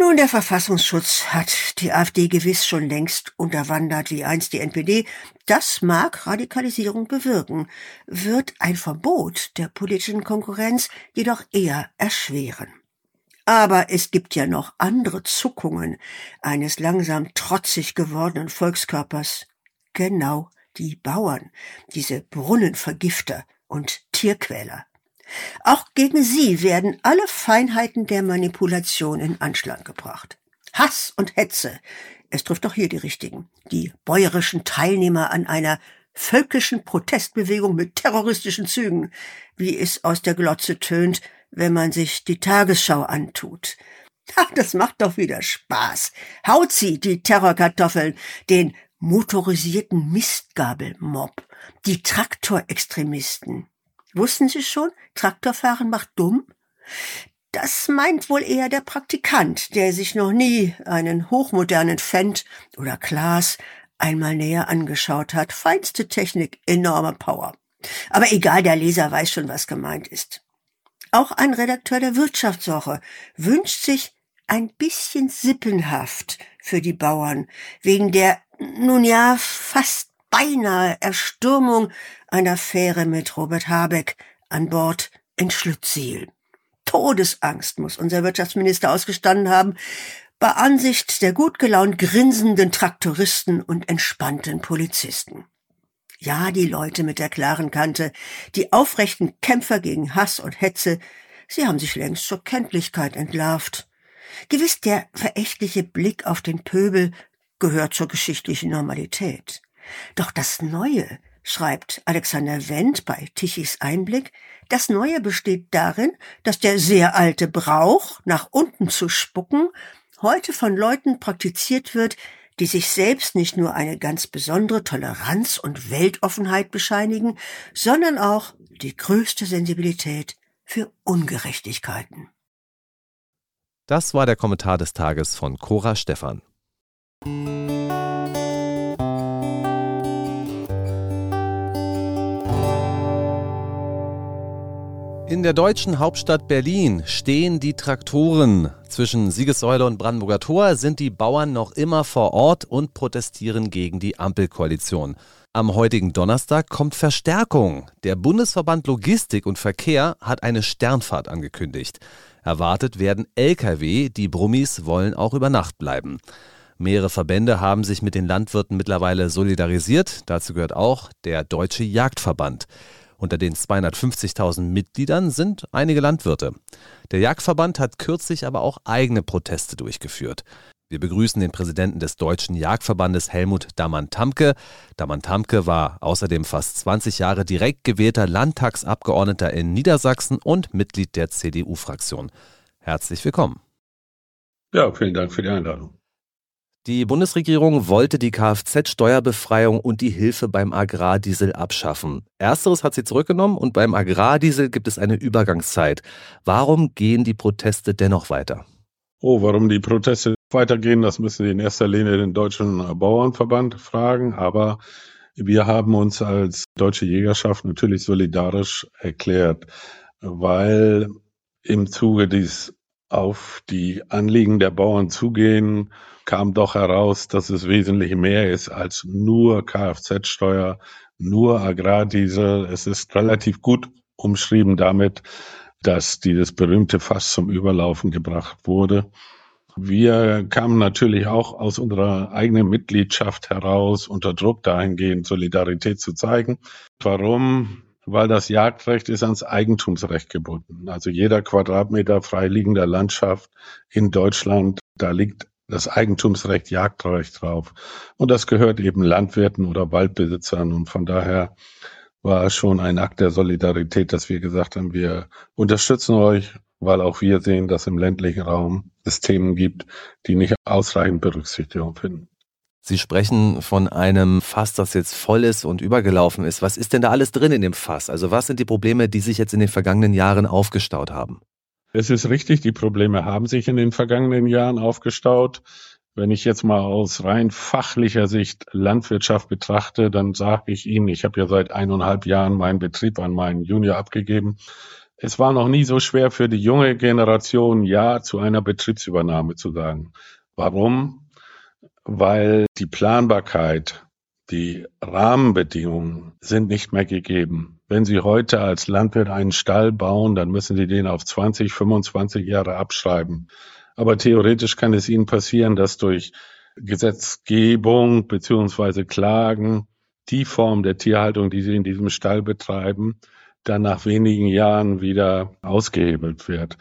Speaker 5: Nun, der Verfassungsschutz hat die AfD gewiss schon längst unterwandert wie einst die NPD. Das mag Radikalisierung bewirken, wird ein Verbot der politischen Konkurrenz jedoch eher erschweren. Aber es gibt ja noch andere Zuckungen eines langsam trotzig gewordenen Volkskörpers. Genau die Bauern, diese Brunnenvergifter und Tierquäler. Auch gegen sie werden alle Feinheiten der Manipulation in Anschlag gebracht. Hass und Hetze, es trifft doch hier die richtigen, die bäuerischen Teilnehmer an einer völkischen Protestbewegung mit terroristischen Zügen, wie es aus der Glotze tönt, wenn man sich die Tagesschau antut. Ach, das macht doch wieder Spaß. Haut sie, die Terrorkartoffeln, den motorisierten Mistgabelmob, die Traktorextremisten. Wussten Sie schon, Traktorfahren macht dumm? Das meint wohl eher der Praktikant, der sich noch nie einen hochmodernen Fendt oder Klaas einmal näher angeschaut hat. Feinste Technik, enorme Power. Aber egal, der Leser weiß schon, was gemeint ist. Auch ein Redakteur der Wirtschaftswoche wünscht sich ein bisschen Sippenhaft für die Bauern wegen der, nun ja, fast beinahe Erstürmung einer Fähre mit Robert Habeck an Bord in Schlüttsiel. Todesangst muss unser Wirtschaftsminister ausgestanden haben, bei Ansicht der gut gelaunt grinsenden Traktoristen und entspannten Polizisten. Ja, die Leute mit der klaren Kante, die aufrechten Kämpfer gegen Hass und Hetze, sie haben sich längst zur Kenntlichkeit entlarvt. Gewiss der verächtliche Blick auf den Pöbel gehört zur geschichtlichen Normalität. Doch das Neue, schreibt Alexander Wendt bei Tichys Einblick, das Neue besteht darin, dass der sehr alte Brauch, nach unten zu spucken, heute von Leuten praktiziert wird, die sich selbst nicht nur eine ganz besondere Toleranz und Weltoffenheit bescheinigen, sondern auch die größte Sensibilität für Ungerechtigkeiten.
Speaker 1: Das war der Kommentar des Tages von Cora Stephan. In der deutschen Hauptstadt Berlin stehen die Traktoren. Zwischen Siegessäule und Brandenburger Tor sind die Bauern noch immer vor Ort und protestieren gegen die Ampelkoalition. Am heutigen Donnerstag kommt Verstärkung. Der Bundesverband Logistik und Verkehr hat eine Sternfahrt angekündigt. Erwartet werden Lkw, die Brummis wollen auch über Nacht bleiben. Mehrere Verbände haben sich mit den Landwirten mittlerweile solidarisiert. Dazu gehört auch der Deutsche Jagdverband. Unter den 250.000 Mitgliedern sind einige Landwirte. Der Jagdverband hat kürzlich aber auch eigene Proteste durchgeführt. Wir begrüßen den Präsidenten des Deutschen Jagdverbandes Helmut Damann-Tamke. Damann-Tamke war außerdem fast 20 Jahre direkt gewählter Landtagsabgeordneter in Niedersachsen und Mitglied der CDU-Fraktion. Herzlich willkommen.
Speaker 6: Ja, vielen Dank für die Einladung.
Speaker 1: Die Bundesregierung wollte die Kfz-Steuerbefreiung und die Hilfe beim Agrardiesel abschaffen. Ersteres hat sie zurückgenommen und beim Agrardiesel gibt es eine Übergangszeit. Warum gehen die Proteste dennoch weiter?
Speaker 6: Oh, warum die Proteste weitergehen, das müssen Sie in erster Linie den Deutschen Bauernverband fragen. Aber wir haben uns als deutsche Jägerschaft natürlich solidarisch erklärt, weil im Zuge dies auf die Anliegen der Bauern zugehen kam doch heraus, dass es wesentlich mehr ist als nur Kfz-Steuer, nur Agrardiesel. Es ist relativ gut umschrieben damit, dass dieses berühmte Fass zum Überlaufen gebracht wurde. Wir kamen natürlich auch aus unserer eigenen Mitgliedschaft heraus unter Druck dahingehend Solidarität zu zeigen. Warum? Weil das Jagdrecht ist ans Eigentumsrecht gebunden. Also jeder Quadratmeter freiliegender Landschaft in Deutschland, da liegt das Eigentumsrecht, Jagdrecht drauf. Und das gehört eben Landwirten oder Waldbesitzern. Und von daher war es schon ein Akt der Solidarität, dass wir gesagt haben, wir unterstützen euch, weil auch wir sehen, dass im ländlichen Raum es Themen gibt, die nicht ausreichend Berücksichtigung finden.
Speaker 1: Sie sprechen von einem Fass, das jetzt voll ist und übergelaufen ist. Was ist denn da alles drin in dem Fass? Also was sind die Probleme, die sich jetzt in den vergangenen Jahren aufgestaut haben?
Speaker 6: Es ist richtig, die Probleme haben sich in den vergangenen Jahren aufgestaut. Wenn ich jetzt mal aus rein fachlicher Sicht Landwirtschaft betrachte, dann sage ich Ihnen, ich habe ja seit eineinhalb Jahren meinen Betrieb an meinen Junior abgegeben. Es war noch nie so schwer für die junge Generation, Ja zu einer Betriebsübernahme zu sagen. Warum? Weil die Planbarkeit, die Rahmenbedingungen sind nicht mehr gegeben. Wenn Sie heute als Landwirt einen Stall bauen, dann müssen Sie den auf 20, 25 Jahre abschreiben. Aber theoretisch kann es Ihnen passieren, dass durch Gesetzgebung beziehungsweise Klagen die Form der Tierhaltung, die Sie in diesem Stall betreiben, dann nach wenigen Jahren wieder ausgehebelt wird.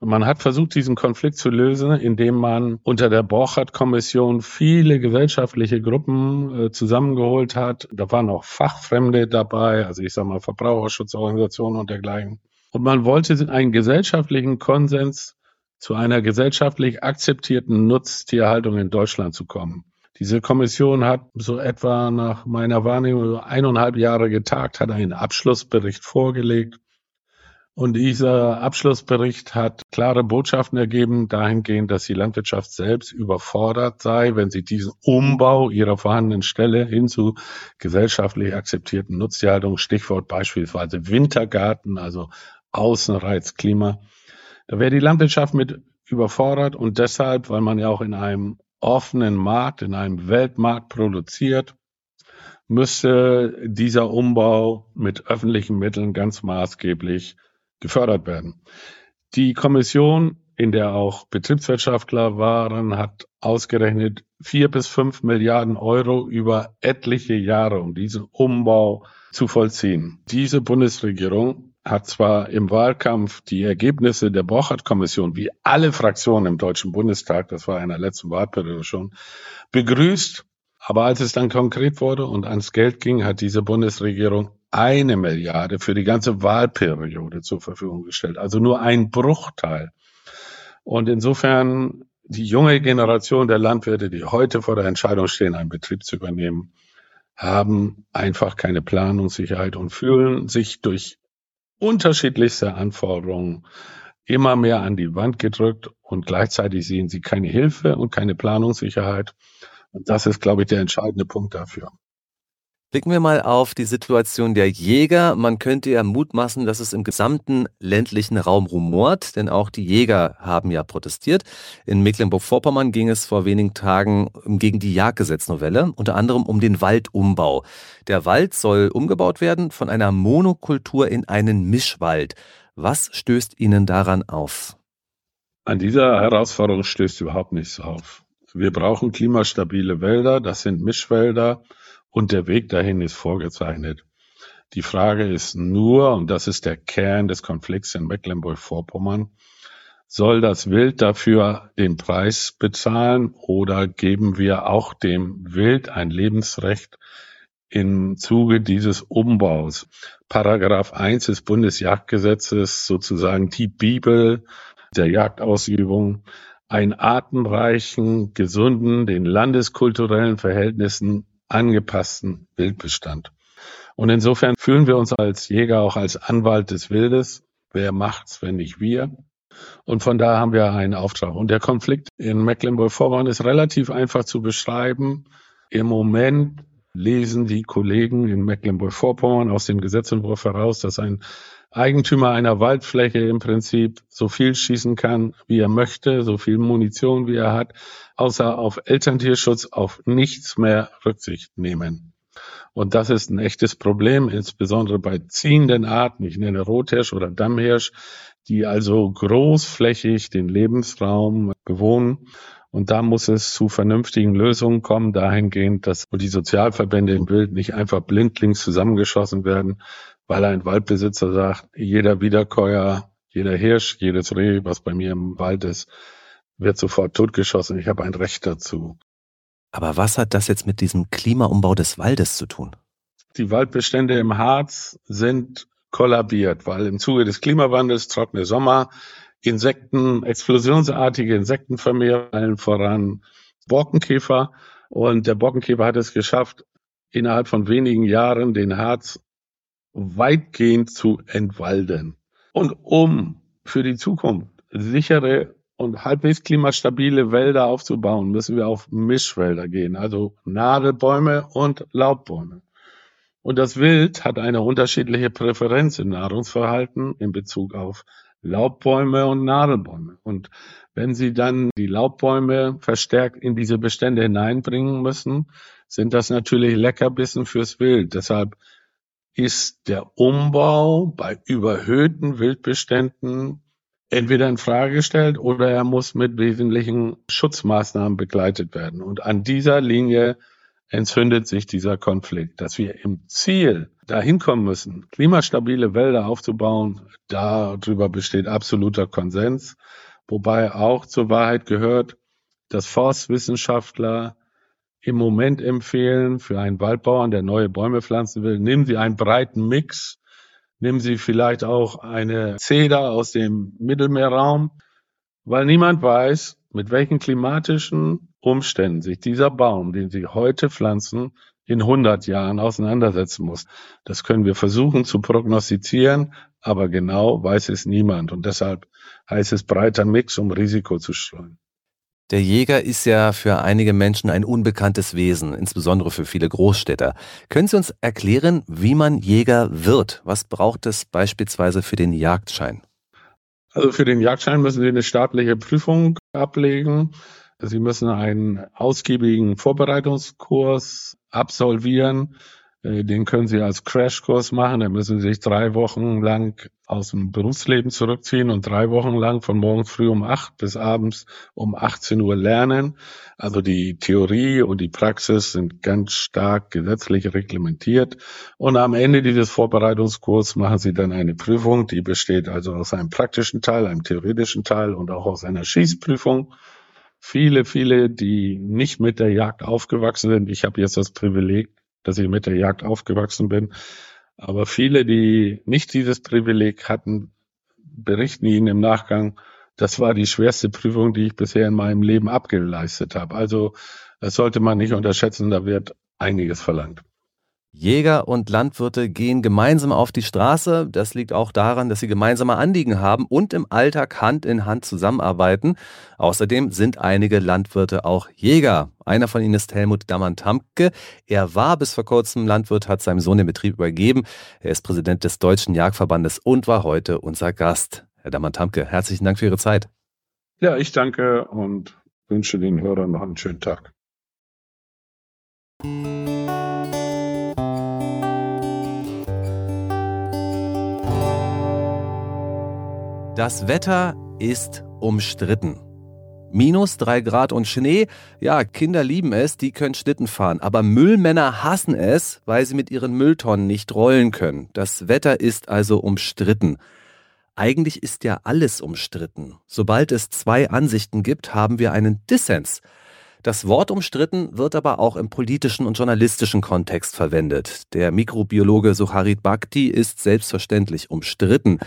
Speaker 6: Man hat versucht, diesen Konflikt zu lösen, indem man unter der Borchardt-Kommission viele gesellschaftliche Gruppen äh, zusammengeholt hat. Da waren auch Fachfremde dabei, also ich sage mal Verbraucherschutzorganisationen und dergleichen. Und man wollte einen gesellschaftlichen Konsens zu einer gesellschaftlich akzeptierten Nutztierhaltung in Deutschland zu kommen. Diese Kommission hat so etwa nach meiner Wahrnehmung eineinhalb Jahre getagt, hat einen Abschlussbericht vorgelegt. Und dieser Abschlussbericht hat klare Botschaften ergeben, dahingehend, dass die Landwirtschaft selbst überfordert sei, wenn sie diesen Umbau ihrer vorhandenen Stelle hin zu gesellschaftlich akzeptierten Nutztierhaltung, Stichwort beispielsweise Wintergarten, also Außenreizklima, da wäre die Landwirtschaft mit überfordert und deshalb, weil man ja auch in einem offenen Markt, in einem Weltmarkt produziert, müsste dieser Umbau mit öffentlichen Mitteln ganz maßgeblich gefördert werden. Die Kommission, in der auch Betriebswirtschaftler waren, hat ausgerechnet vier bis fünf Milliarden Euro über etliche Jahre, um diesen Umbau zu vollziehen. Diese Bundesregierung hat zwar im Wahlkampf die Ergebnisse der Borchardt-Kommission, wie alle Fraktionen im Deutschen Bundestag, das war in der letzten Wahlperiode schon, begrüßt, aber als es dann konkret wurde und ans Geld ging, hat diese Bundesregierung eine Milliarde für die ganze Wahlperiode zur Verfügung gestellt, also nur ein Bruchteil. Und insofern die junge Generation der Landwirte, die heute vor der Entscheidung stehen, einen Betrieb zu übernehmen, haben einfach keine Planungssicherheit und fühlen sich durch unterschiedlichste Anforderungen immer mehr an die Wand gedrückt und gleichzeitig sehen sie keine Hilfe und keine Planungssicherheit. Das ist, glaube ich, der entscheidende Punkt dafür.
Speaker 1: Blicken wir mal auf die Situation der Jäger. Man könnte ja mutmaßen, dass es im gesamten ländlichen Raum rumort, denn auch die Jäger haben ja protestiert. In Mecklenburg-Vorpommern ging es vor wenigen Tagen gegen die Jagdgesetznovelle, unter anderem um den Waldumbau. Der Wald soll umgebaut werden von einer Monokultur in einen Mischwald. Was stößt Ihnen daran auf?
Speaker 6: An dieser Herausforderung stößt überhaupt nichts auf. Wir brauchen klimastabile Wälder, das sind Mischwälder und der Weg dahin ist vorgezeichnet. Die Frage ist nur, und das ist der Kern des Konflikts in Mecklenburg-Vorpommern, soll das Wild dafür den Preis bezahlen oder geben wir auch dem Wild ein Lebensrecht im Zuge dieses Umbaus? Paragraph 1 des Bundesjagdgesetzes, sozusagen die Bibel der Jagdausübung, einen artenreichen, gesunden, den landeskulturellen Verhältnissen angepassten Wildbestand. Und insofern fühlen wir uns als Jäger auch als Anwalt des Wildes. Wer macht's, wenn nicht wir? Und von da haben wir einen Auftrag. Und der Konflikt in Mecklenburg-Vorpommern ist relativ einfach zu beschreiben. Im Moment lesen die Kollegen in Mecklenburg-Vorpommern aus dem Gesetzentwurf heraus, dass ein Eigentümer einer Waldfläche im Prinzip so viel schießen kann, wie er möchte, so viel Munition, wie er hat, außer auf Elterntierschutz auf nichts mehr Rücksicht nehmen. Und das ist ein echtes Problem, insbesondere bei ziehenden Arten, ich nenne Rothirsch oder Dammhirsch, die also großflächig den Lebensraum bewohnen. Und da muss es zu vernünftigen Lösungen kommen, dahingehend, dass die Sozialverbände im Bild nicht einfach blindlings zusammengeschossen werden, weil ein Waldbesitzer sagt, jeder Wiederkäuer, jeder Hirsch, jedes Reh, was bei mir im Wald ist, wird sofort totgeschossen. Ich habe ein Recht dazu.
Speaker 1: Aber was hat das jetzt mit diesem Klimaumbau des Waldes zu tun?
Speaker 6: Die Waldbestände im Harz sind kollabiert, weil im Zuge des Klimawandels, trockene Sommer, Insekten, explosionsartige Insektenvermehrung, allen voran Borkenkäfer. Und der Borkenkäfer hat es geschafft, innerhalb von wenigen Jahren den Harz weitgehend zu entwalden. Und um für die Zukunft sichere und halbwegs klimastabile Wälder aufzubauen, müssen wir auf Mischwälder gehen, also Nadelbäume und Laubbäume. Und das Wild hat eine unterschiedliche Präferenz im Nahrungsverhalten in Bezug auf Laubbäume und Nadelbäume. Und wenn Sie dann die Laubbäume verstärkt in diese Bestände hineinbringen müssen, sind das natürlich Leckerbissen fürs Wild. Deshalb ist der Umbau bei überhöhten Wildbeständen entweder in Frage gestellt oder er muss mit wesentlichen Schutzmaßnahmen begleitet werden. Und an dieser Linie entzündet sich dieser Konflikt, dass wir im Ziel dahin kommen müssen, klimastabile Wälder aufzubauen. Darüber besteht absoluter Konsens, wobei auch zur Wahrheit gehört, dass Forstwissenschaftler im Moment empfehlen für einen Waldbauern, der neue Bäume pflanzen will, nehmen Sie einen breiten Mix Nehmen Sie vielleicht auch eine Zeder aus dem Mittelmeerraum, weil niemand weiß, mit welchen klimatischen Umständen sich dieser Baum, den Sie heute pflanzen, in 100 Jahren auseinandersetzen muss. Das können wir versuchen zu prognostizieren, aber genau weiß es niemand. Und deshalb heißt es breiter Mix, um Risiko zu streuen.
Speaker 1: Der Jäger ist ja für einige Menschen ein unbekanntes Wesen, insbesondere für viele Großstädter. Können Sie uns erklären, wie man Jäger wird? Was braucht es beispielsweise für den Jagdschein?
Speaker 6: Also für den Jagdschein müssen Sie eine staatliche Prüfung ablegen. Sie müssen einen ausgiebigen Vorbereitungskurs absolvieren. Äh, den können Sie als Crashkurs machen. Da müssen Sie sich drei Wochen lang aus dem Berufsleben zurückziehen und drei Wochen lang von morgens früh um acht bis abends um 18 Uhr lernen. Also die Theorie und die Praxis sind ganz stark gesetzlich reglementiert. Und am Ende dieses Vorbereitungskurs machen Sie dann eine Prüfung, die besteht also aus einem praktischen Teil, einem theoretischen Teil und auch aus einer Schießprüfung viele, viele, die nicht mit der Jagd aufgewachsen sind. Ich habe jetzt das Privileg, dass ich mit der Jagd aufgewachsen bin. Aber viele, die nicht dieses Privileg hatten, berichten Ihnen im Nachgang, das war die schwerste Prüfung, die ich bisher in meinem Leben abgeleistet habe. Also das sollte man nicht unterschätzen, da wird einiges verlangt.
Speaker 1: Jäger und Landwirte gehen gemeinsam auf die Straße. Das liegt auch daran, dass sie gemeinsame Anliegen haben und im Alltag Hand in Hand zusammenarbeiten. Außerdem sind einige Landwirte auch Jäger. Einer von ihnen ist Helmut Dammann-Tamke. Er war bis vor kurzem Landwirt, hat seinem Sohn den Betrieb übergeben. Er ist Präsident des Deutschen Jagdverbandes und war heute unser Gast. Herr Dammann-Tamke, herzlichen Dank für Ihre Zeit.
Speaker 6: Ja, ich danke und wünsche den Hörern noch einen schönen Tag.
Speaker 1: Das Wetter ist umstritten. Minus drei Grad und Schnee, ja, Kinder lieben es, die können Schlitten fahren, aber Müllmänner hassen es, weil sie mit ihren Mülltonnen nicht rollen können. Das Wetter ist also umstritten. Eigentlich ist ja alles umstritten. Sobald es zwei Ansichten gibt, haben wir einen Dissens. Das Wort umstritten wird aber auch im politischen und journalistischen Kontext verwendet. Der Mikrobiologe Sucharit Bhakti ist selbstverständlich umstritten.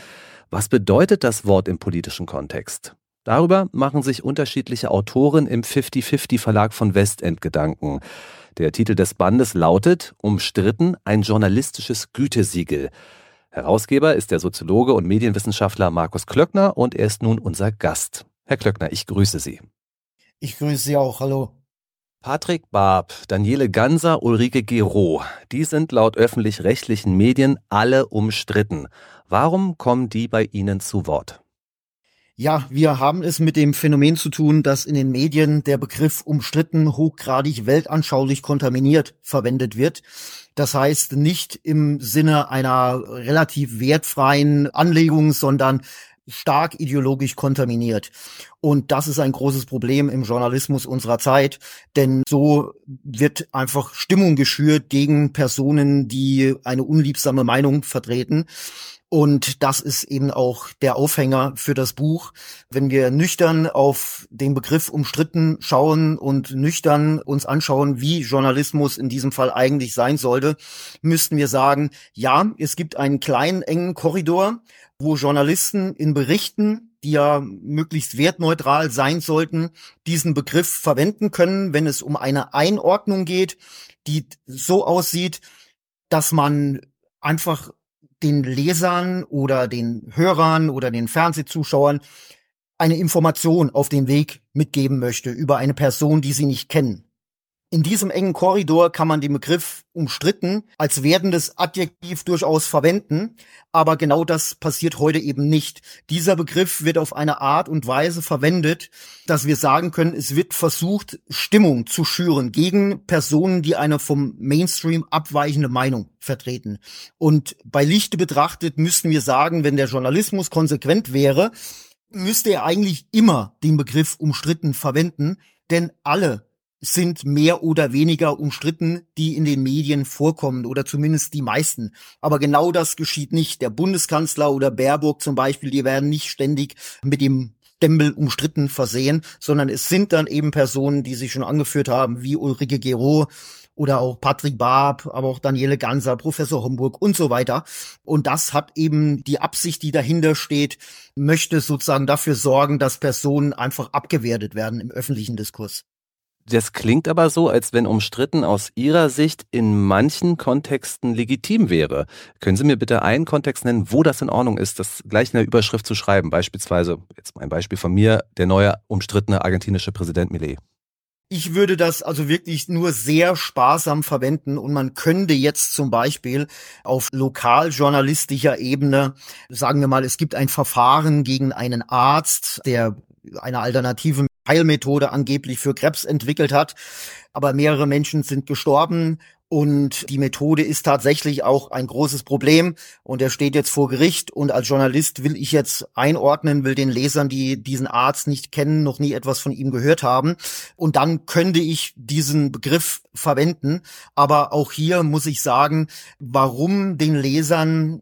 Speaker 1: Was bedeutet das Wort im politischen Kontext? Darüber machen sich unterschiedliche Autoren im 50-50 Verlag von Westend Gedanken. Der Titel des Bandes lautet Umstritten ein journalistisches Gütesiegel. Herausgeber ist der Soziologe und Medienwissenschaftler Markus Klöckner und er ist nun unser Gast. Herr Klöckner, ich grüße Sie.
Speaker 7: Ich grüße Sie auch. Hallo.
Speaker 1: Patrick Barb, Daniele Ganser, Ulrike Gero, die sind laut öffentlich-rechtlichen Medien alle umstritten. Warum kommen die bei Ihnen zu Wort?
Speaker 7: Ja, wir haben es mit dem Phänomen zu tun, dass in den Medien der Begriff umstritten hochgradig weltanschaulich kontaminiert verwendet wird. Das heißt nicht im Sinne einer relativ wertfreien Anlegung, sondern stark ideologisch kontaminiert. Und das ist ein großes Problem im Journalismus unserer Zeit, denn so wird einfach Stimmung geschürt gegen Personen, die eine unliebsame Meinung vertreten. Und das ist eben auch der Aufhänger für das Buch. Wenn wir nüchtern auf den Begriff umstritten schauen und nüchtern uns anschauen, wie Journalismus in diesem Fall eigentlich sein sollte, müssten wir sagen, ja, es gibt einen kleinen, engen Korridor, wo Journalisten in Berichten, die ja möglichst wertneutral sein sollten, diesen Begriff verwenden können, wenn es um eine Einordnung geht, die so aussieht, dass man einfach den Lesern oder den Hörern oder den Fernsehzuschauern eine Information auf den Weg mitgeben möchte über eine Person, die sie nicht kennen. In diesem engen Korridor kann man den Begriff umstritten als werdendes Adjektiv durchaus verwenden, aber genau das passiert heute eben nicht. Dieser Begriff wird auf eine Art und Weise verwendet, dass wir sagen können, es wird versucht, Stimmung zu schüren gegen Personen, die eine vom Mainstream abweichende Meinung vertreten. Und bei Lichte betrachtet müssten wir sagen, wenn der Journalismus konsequent wäre, müsste er eigentlich immer den Begriff umstritten verwenden, denn alle sind mehr oder weniger umstritten, die in den Medien vorkommen oder zumindest die meisten. Aber genau das geschieht nicht. Der Bundeskanzler oder Baerbock zum Beispiel, die werden nicht ständig mit dem Stempel umstritten versehen, sondern es sind dann eben Personen, die sich schon angeführt haben, wie Ulrike Gero oder auch Patrick Barb, aber auch Daniele Ganser, Professor Homburg und so weiter. Und das hat eben die Absicht, die dahinter steht, möchte sozusagen dafür sorgen, dass Personen einfach abgewertet werden im öffentlichen Diskurs.
Speaker 1: Das klingt aber so, als wenn umstritten aus Ihrer Sicht in manchen Kontexten legitim wäre. Können Sie mir bitte einen Kontext nennen, wo das in Ordnung ist, das gleich in der Überschrift zu schreiben? Beispielsweise, jetzt mal ein Beispiel von mir, der neue umstrittene argentinische Präsident Millet.
Speaker 7: Ich würde das also wirklich nur sehr sparsam verwenden und man könnte jetzt zum Beispiel auf lokaljournalistischer Ebene, sagen wir mal, es gibt ein Verfahren gegen einen Arzt, der eine alternative Heilmethode angeblich für Krebs entwickelt hat. Aber mehrere Menschen sind gestorben und die Methode ist tatsächlich auch ein großes Problem und er steht jetzt vor Gericht und als Journalist will ich jetzt einordnen, will den Lesern, die diesen Arzt nicht kennen, noch nie etwas von ihm gehört haben und dann könnte ich diesen Begriff verwenden. Aber auch hier muss ich sagen, warum den Lesern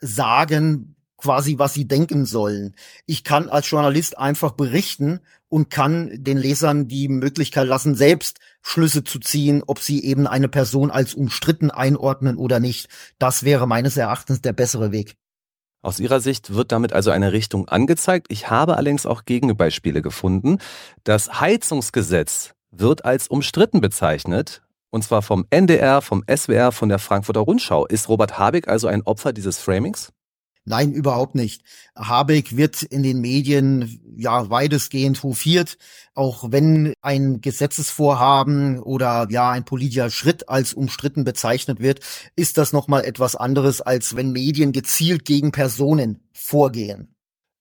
Speaker 7: sagen, quasi, was sie denken sollen. Ich kann als Journalist einfach berichten und kann den Lesern die Möglichkeit lassen, selbst Schlüsse zu ziehen, ob sie eben eine Person als umstritten einordnen oder nicht. Das wäre meines Erachtens der bessere Weg.
Speaker 1: Aus Ihrer Sicht wird damit also eine Richtung angezeigt. Ich habe allerdings auch Gegenbeispiele gefunden. Das Heizungsgesetz wird als umstritten bezeichnet. Und zwar vom NDR, vom SWR, von der Frankfurter Rundschau. Ist Robert Habeck also ein Opfer dieses Framings?
Speaker 7: Nein, überhaupt nicht. Habeck wird in den Medien ja weitestgehend hofiert, auch wenn ein Gesetzesvorhaben oder ja ein politischer Schritt als umstritten bezeichnet wird, ist das noch mal etwas anderes als wenn Medien gezielt gegen Personen vorgehen.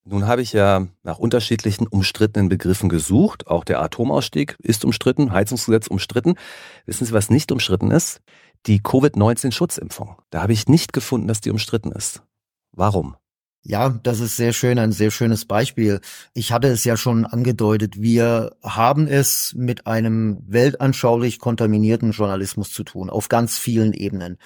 Speaker 1: Nun habe ich ja nach unterschiedlichen umstrittenen Begriffen gesucht. Auch der Atomausstieg ist umstritten, Heizungsgesetz umstritten. Wissen Sie, was nicht umstritten ist? Die Covid-19-Schutzimpfung. Da habe ich nicht gefunden, dass die umstritten ist. Warum?
Speaker 7: Ja, das ist sehr schön, ein sehr schönes Beispiel. Ich hatte es ja schon angedeutet, wir haben es mit einem weltanschaulich kontaminierten Journalismus zu tun, auf ganz vielen Ebenen.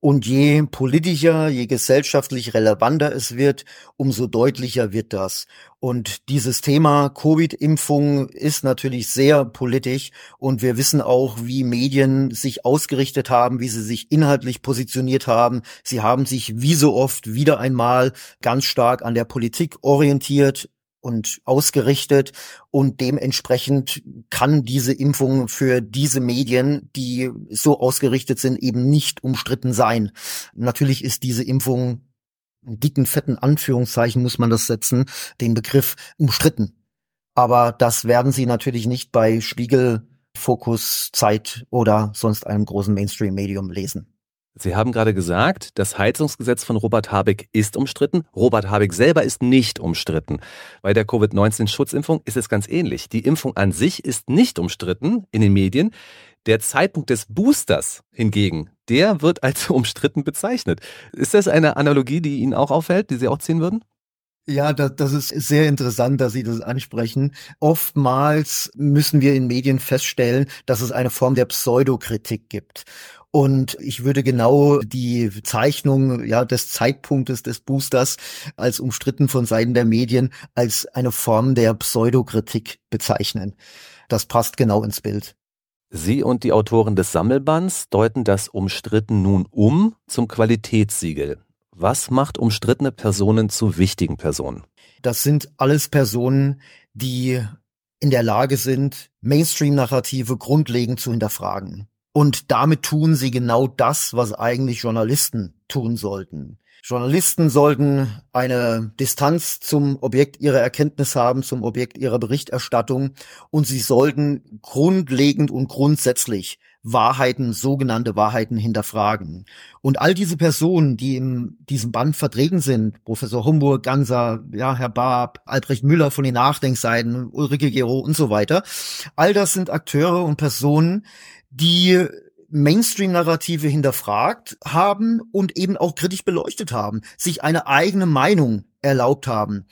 Speaker 7: Und je politischer, je gesellschaftlich relevanter es wird, umso deutlicher wird das. Und dieses Thema Covid-Impfung ist natürlich sehr politisch und wir wissen auch, wie Medien sich ausgerichtet haben, wie sie sich inhaltlich positioniert haben. Sie haben sich wie so oft wieder einmal ganz stark an der Politik orientiert, und ausgerichtet und dementsprechend kann diese Impfung für diese Medien, die so ausgerichtet sind, eben nicht umstritten sein. Natürlich ist diese Impfung in dicken, fetten Anführungszeichen muss man das setzen, den Begriff umstritten. Aber das werden Sie natürlich nicht bei Spiegel, Fokus, Zeit oder sonst einem großen Mainstream-Medium lesen.
Speaker 1: Sie haben gerade gesagt, das Heizungsgesetz von Robert Habeck ist umstritten. Robert Habeck selber ist nicht umstritten. Bei der Covid-19-Schutzimpfung ist es ganz ähnlich. Die Impfung an sich ist nicht umstritten in den Medien. Der Zeitpunkt des Boosters hingegen, der wird als umstritten bezeichnet. Ist das eine Analogie, die Ihnen auch auffällt, die Sie auch ziehen würden?
Speaker 7: Ja, das, das ist sehr interessant, dass Sie das ansprechen. Oftmals müssen wir in Medien feststellen, dass es eine Form der Pseudokritik gibt. Und ich würde genau die Zeichnung ja des Zeitpunktes des Boosters als umstritten von Seiten der Medien als eine Form der Pseudokritik bezeichnen. Das passt genau ins Bild.
Speaker 1: Sie und die Autoren des Sammelbands deuten das umstritten nun um zum Qualitätssiegel. Was macht umstrittene Personen zu wichtigen Personen?
Speaker 7: Das sind alles Personen, die in der Lage sind, Mainstream-Narrative grundlegend zu hinterfragen. Und damit tun sie genau das, was eigentlich Journalisten tun sollten. Journalisten sollten eine Distanz zum Objekt ihrer Erkenntnis haben, zum Objekt ihrer Berichterstattung und sie sollten grundlegend und grundsätzlich Wahrheiten, sogenannte Wahrheiten hinterfragen. Und all diese Personen, die in diesem Band vertreten sind, Professor Homburg, Ganser, ja, Herr Barb, Albrecht Müller von den Nachdenkseiten, Ulrike Gero und so weiter, all das sind Akteure und Personen, die Mainstream-Narrative hinterfragt haben und eben auch kritisch beleuchtet haben, sich eine eigene Meinung erlaubt haben.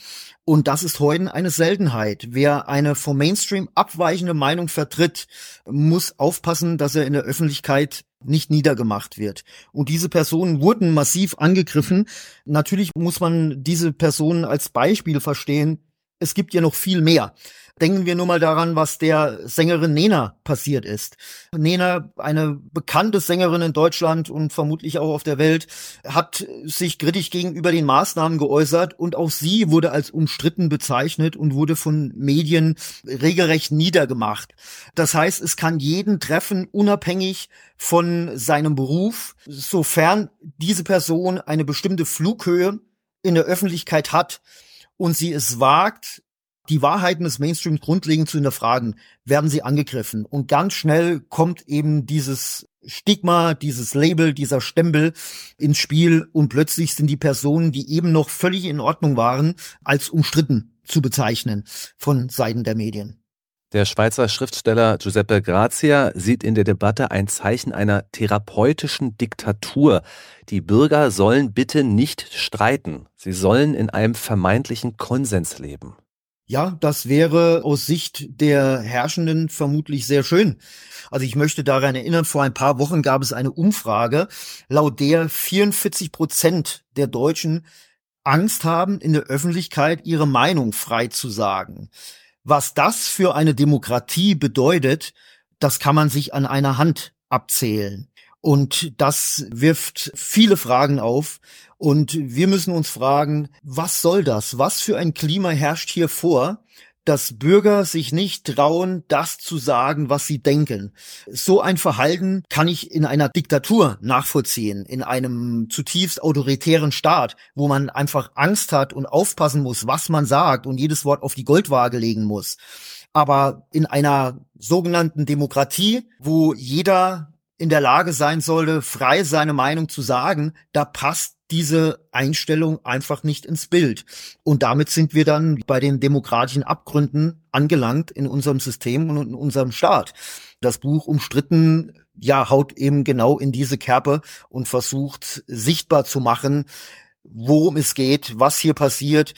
Speaker 7: Und das ist heute eine Seltenheit. Wer eine vom Mainstream abweichende Meinung vertritt, muss aufpassen, dass er in der Öffentlichkeit nicht niedergemacht wird. Und diese Personen wurden massiv angegriffen. Natürlich muss man diese Personen als Beispiel verstehen es gibt ja noch viel mehr. Denken wir nur mal daran, was der Sängerin Nena passiert ist. Nena, eine bekannte Sängerin in Deutschland und vermutlich auch auf der Welt, hat sich kritisch gegenüber den Maßnahmen geäußert und auch sie wurde als umstritten bezeichnet und wurde von Medien regelrecht niedergemacht. Das heißt, es kann jeden treffen, unabhängig von seinem Beruf, sofern diese Person eine bestimmte Flughöhe in der Öffentlichkeit hat und sie es wagt, die Wahrheiten des Mainstreams grundlegend zu hinterfragen, werden sie angegriffen. Und ganz schnell kommt eben dieses Stigma, dieses Label, dieser Stempel ins Spiel und plötzlich sind die Personen, die eben noch völlig in Ordnung waren, als umstritten zu bezeichnen von Seiten der Medien.
Speaker 1: Der Schweizer Schriftsteller Giuseppe Grazia sieht in der Debatte ein Zeichen einer therapeutischen Diktatur. Die Bürger sollen bitte nicht streiten. Sie sollen in einem vermeintlichen Konsens leben.
Speaker 7: Ja, das wäre aus Sicht der Herrschenden vermutlich sehr schön. Also ich möchte daran erinnern, vor ein paar Wochen gab es eine Umfrage, laut der 44 Prozent der Deutschen Angst haben, in der Öffentlichkeit ihre Meinung frei zu sagen. Was das für eine Demokratie bedeutet, das kann man sich an einer Hand abzählen. Und das wirft viele Fragen auf. Und wir müssen uns fragen, was soll das? Was für ein Klima herrscht hier vor? Dass Bürger sich nicht trauen, das zu sagen, was sie denken. So ein Verhalten kann ich in einer Diktatur nachvollziehen, in einem zutiefst autoritären Staat, wo man einfach Angst hat und aufpassen muss, was man sagt und jedes Wort auf die Goldwaage legen muss. Aber in einer sogenannten Demokratie, wo jeder in der Lage sein sollte, frei seine Meinung zu sagen, da passt diese Einstellung einfach nicht ins Bild. Und damit sind wir dann bei den demokratischen Abgründen angelangt in unserem System und in unserem Staat. Das Buch umstritten, ja, haut eben genau in diese Kerbe und versucht sichtbar zu machen, worum es geht, was hier passiert,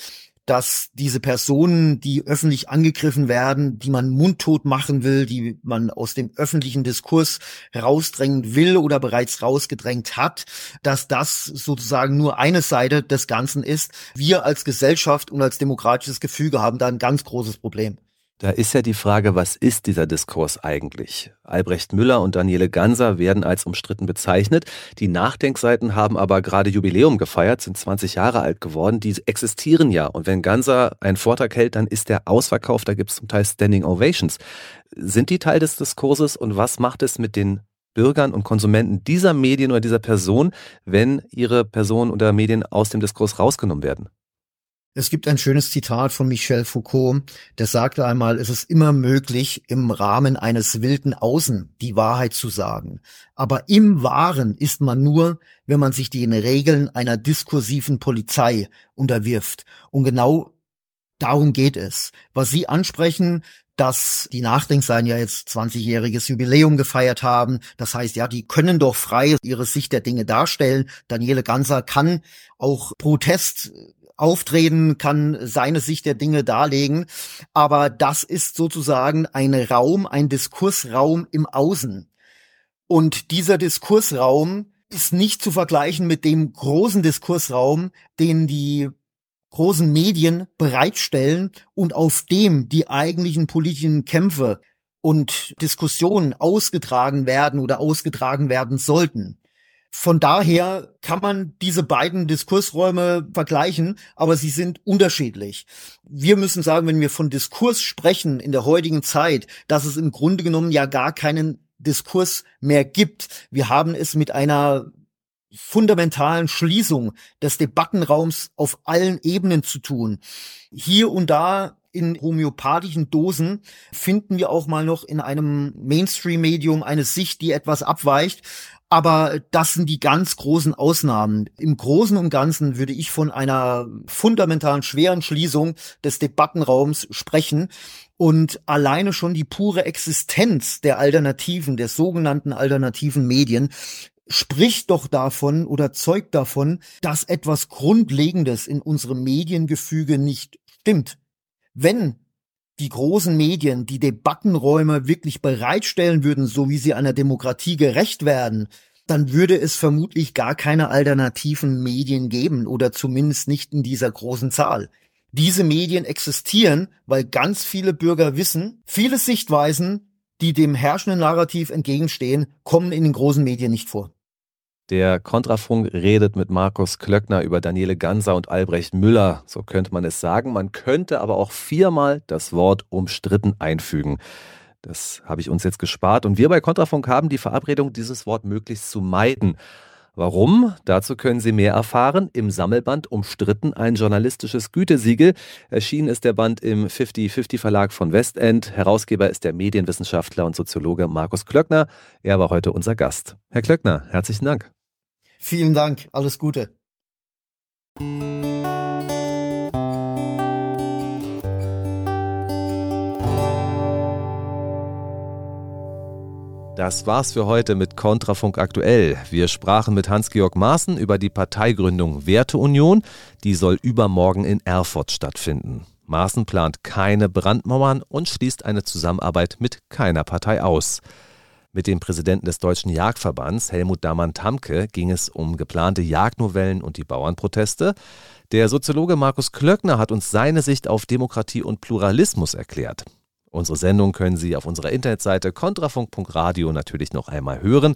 Speaker 7: dass diese Personen, die öffentlich angegriffen werden, die man mundtot machen will, die man aus dem öffentlichen Diskurs herausdrängen will oder bereits rausgedrängt hat, dass das sozusagen nur eine Seite des Ganzen ist. Wir als Gesellschaft und als demokratisches Gefüge haben da ein ganz großes Problem.
Speaker 1: Da ist ja die Frage, was ist dieser Diskurs eigentlich? Albrecht Müller und Daniele Ganser werden als umstritten bezeichnet. Die Nachdenkseiten haben aber gerade Jubiläum gefeiert, sind 20 Jahre alt geworden. Die existieren ja. Und wenn Ganser einen Vortrag hält, dann ist der ausverkauft. Da gibt es zum Teil Standing Ovations. Sind die Teil des Diskurses und was macht es mit den Bürgern und Konsumenten dieser Medien oder dieser Person, wenn ihre Personen oder Medien aus dem Diskurs rausgenommen werden?
Speaker 7: Es gibt ein schönes Zitat von Michel Foucault, der sagte einmal, es ist immer möglich, im Rahmen eines wilden Außen die Wahrheit zu sagen. Aber im Wahren ist man nur, wenn man sich den Regeln einer diskursiven Polizei unterwirft. Und genau darum geht es. Was Sie ansprechen, dass die Nachdenkseiten ja jetzt 20-jähriges Jubiläum gefeiert haben. Das heißt, ja, die können doch frei ihre Sicht der Dinge darstellen. Daniele Ganser kann auch Protest auftreten, kann seine Sicht der Dinge darlegen. Aber das ist sozusagen ein Raum, ein Diskursraum im Außen. Und dieser Diskursraum ist nicht zu vergleichen mit dem großen Diskursraum, den die großen Medien bereitstellen und auf dem die eigentlichen politischen Kämpfe und Diskussionen ausgetragen werden oder ausgetragen werden sollten. Von daher kann man diese beiden Diskursräume vergleichen, aber sie sind unterschiedlich. Wir müssen sagen, wenn wir von Diskurs sprechen in der heutigen Zeit, dass es im Grunde genommen ja gar keinen Diskurs mehr gibt. Wir haben es mit einer fundamentalen Schließung des Debattenraums auf allen Ebenen zu tun. Hier und da in homöopathischen Dosen finden wir auch mal noch in einem Mainstream-Medium eine Sicht, die etwas abweicht. Aber das sind die ganz großen Ausnahmen. Im Großen und Ganzen würde ich von einer fundamentalen schweren Schließung des Debattenraums sprechen. Und alleine schon die pure Existenz der Alternativen, der sogenannten alternativen Medien, spricht doch davon oder zeugt davon, dass etwas Grundlegendes in unserem Mediengefüge nicht stimmt. Wenn die großen Medien die Debattenräume wirklich bereitstellen würden, so wie sie einer Demokratie gerecht werden, dann würde es vermutlich gar keine alternativen Medien geben oder zumindest nicht in dieser großen Zahl. Diese Medien existieren, weil ganz viele Bürger wissen, viele Sichtweisen, die dem herrschenden Narrativ entgegenstehen, kommen in den großen Medien nicht vor.
Speaker 1: Der Kontrafunk redet mit Markus Klöckner über Daniele Ganser und Albrecht Müller, so könnte man es sagen. Man könnte aber auch viermal das Wort umstritten einfügen. Das habe ich uns jetzt gespart und wir bei Kontrafunk haben die Verabredung, dieses Wort möglichst zu meiden. Warum? Dazu können Sie mehr erfahren im Sammelband Umstritten, ein journalistisches Gütesiegel. Erschienen ist der Band im 50-50 Verlag von Westend. Herausgeber ist der Medienwissenschaftler und Soziologe Markus Klöckner. Er war heute unser Gast. Herr Klöckner, herzlichen Dank.
Speaker 7: Vielen Dank, alles Gute.
Speaker 1: Das war's für heute mit Kontrafunk aktuell. Wir sprachen mit Hans-Georg Maaßen über die Parteigründung Werteunion. Die soll übermorgen in Erfurt stattfinden. Maaßen plant keine Brandmauern und schließt eine Zusammenarbeit mit keiner Partei aus. Mit dem Präsidenten des Deutschen Jagdverbands, Helmut Damann-Tamke, ging es um geplante Jagdnovellen und die Bauernproteste. Der Soziologe Markus Klöckner hat uns seine Sicht auf Demokratie und Pluralismus erklärt. Unsere Sendung können Sie auf unserer Internetseite kontrafunk.radio natürlich noch einmal hören.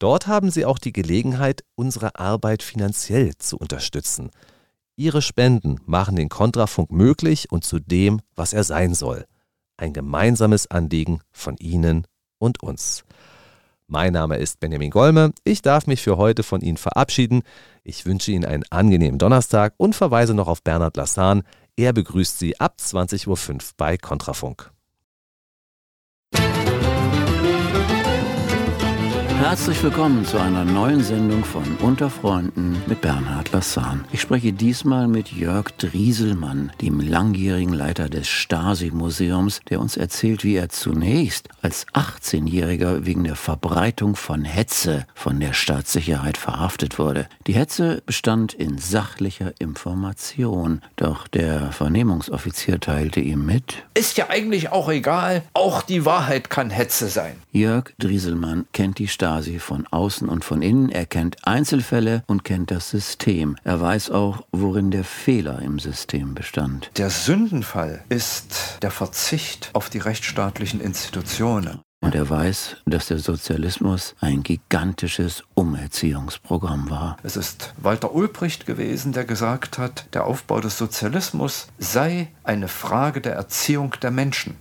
Speaker 1: Dort haben Sie auch die Gelegenheit, unsere Arbeit finanziell zu unterstützen. Ihre Spenden machen den Kontrafunk möglich und zu dem, was er sein soll. Ein gemeinsames Anliegen von Ihnen und uns. Mein Name ist Benjamin Golme. Ich darf mich für heute von Ihnen verabschieden. Ich wünsche Ihnen einen angenehmen Donnerstag und verweise noch auf Bernhard Lassan. Er begrüßt Sie ab 20.05 Uhr bei Kontrafunk.
Speaker 8: Herzlich willkommen zu einer neuen Sendung von Unter Freunden mit Bernhard Lassan. Ich spreche diesmal mit Jörg Drieselmann, dem langjährigen Leiter des Stasi-Museums, der uns erzählt, wie er zunächst als 18-Jähriger wegen der Verbreitung von Hetze von der Staatssicherheit verhaftet wurde. Die Hetze bestand in sachlicher Information, doch der Vernehmungsoffizier teilte ihm mit.
Speaker 9: Ist ja eigentlich auch egal, auch die Wahrheit kann Hetze sein.
Speaker 8: Jörg Drieselmann kennt die Stasi Stasi von außen und von innen. Er kennt Einzelfälle und kennt das System. Er weiß auch, worin der Fehler im System bestand.
Speaker 9: Der Sündenfall ist der Verzicht auf die rechtsstaatlichen Institutionen.
Speaker 8: Und er weiß, dass der Sozialismus ein gigantisches Umerziehungsprogramm war.
Speaker 9: Es ist Walter Ulbricht gewesen, der gesagt hat, der Aufbau des Sozialismus sei eine Frage der Erziehung der Menschen.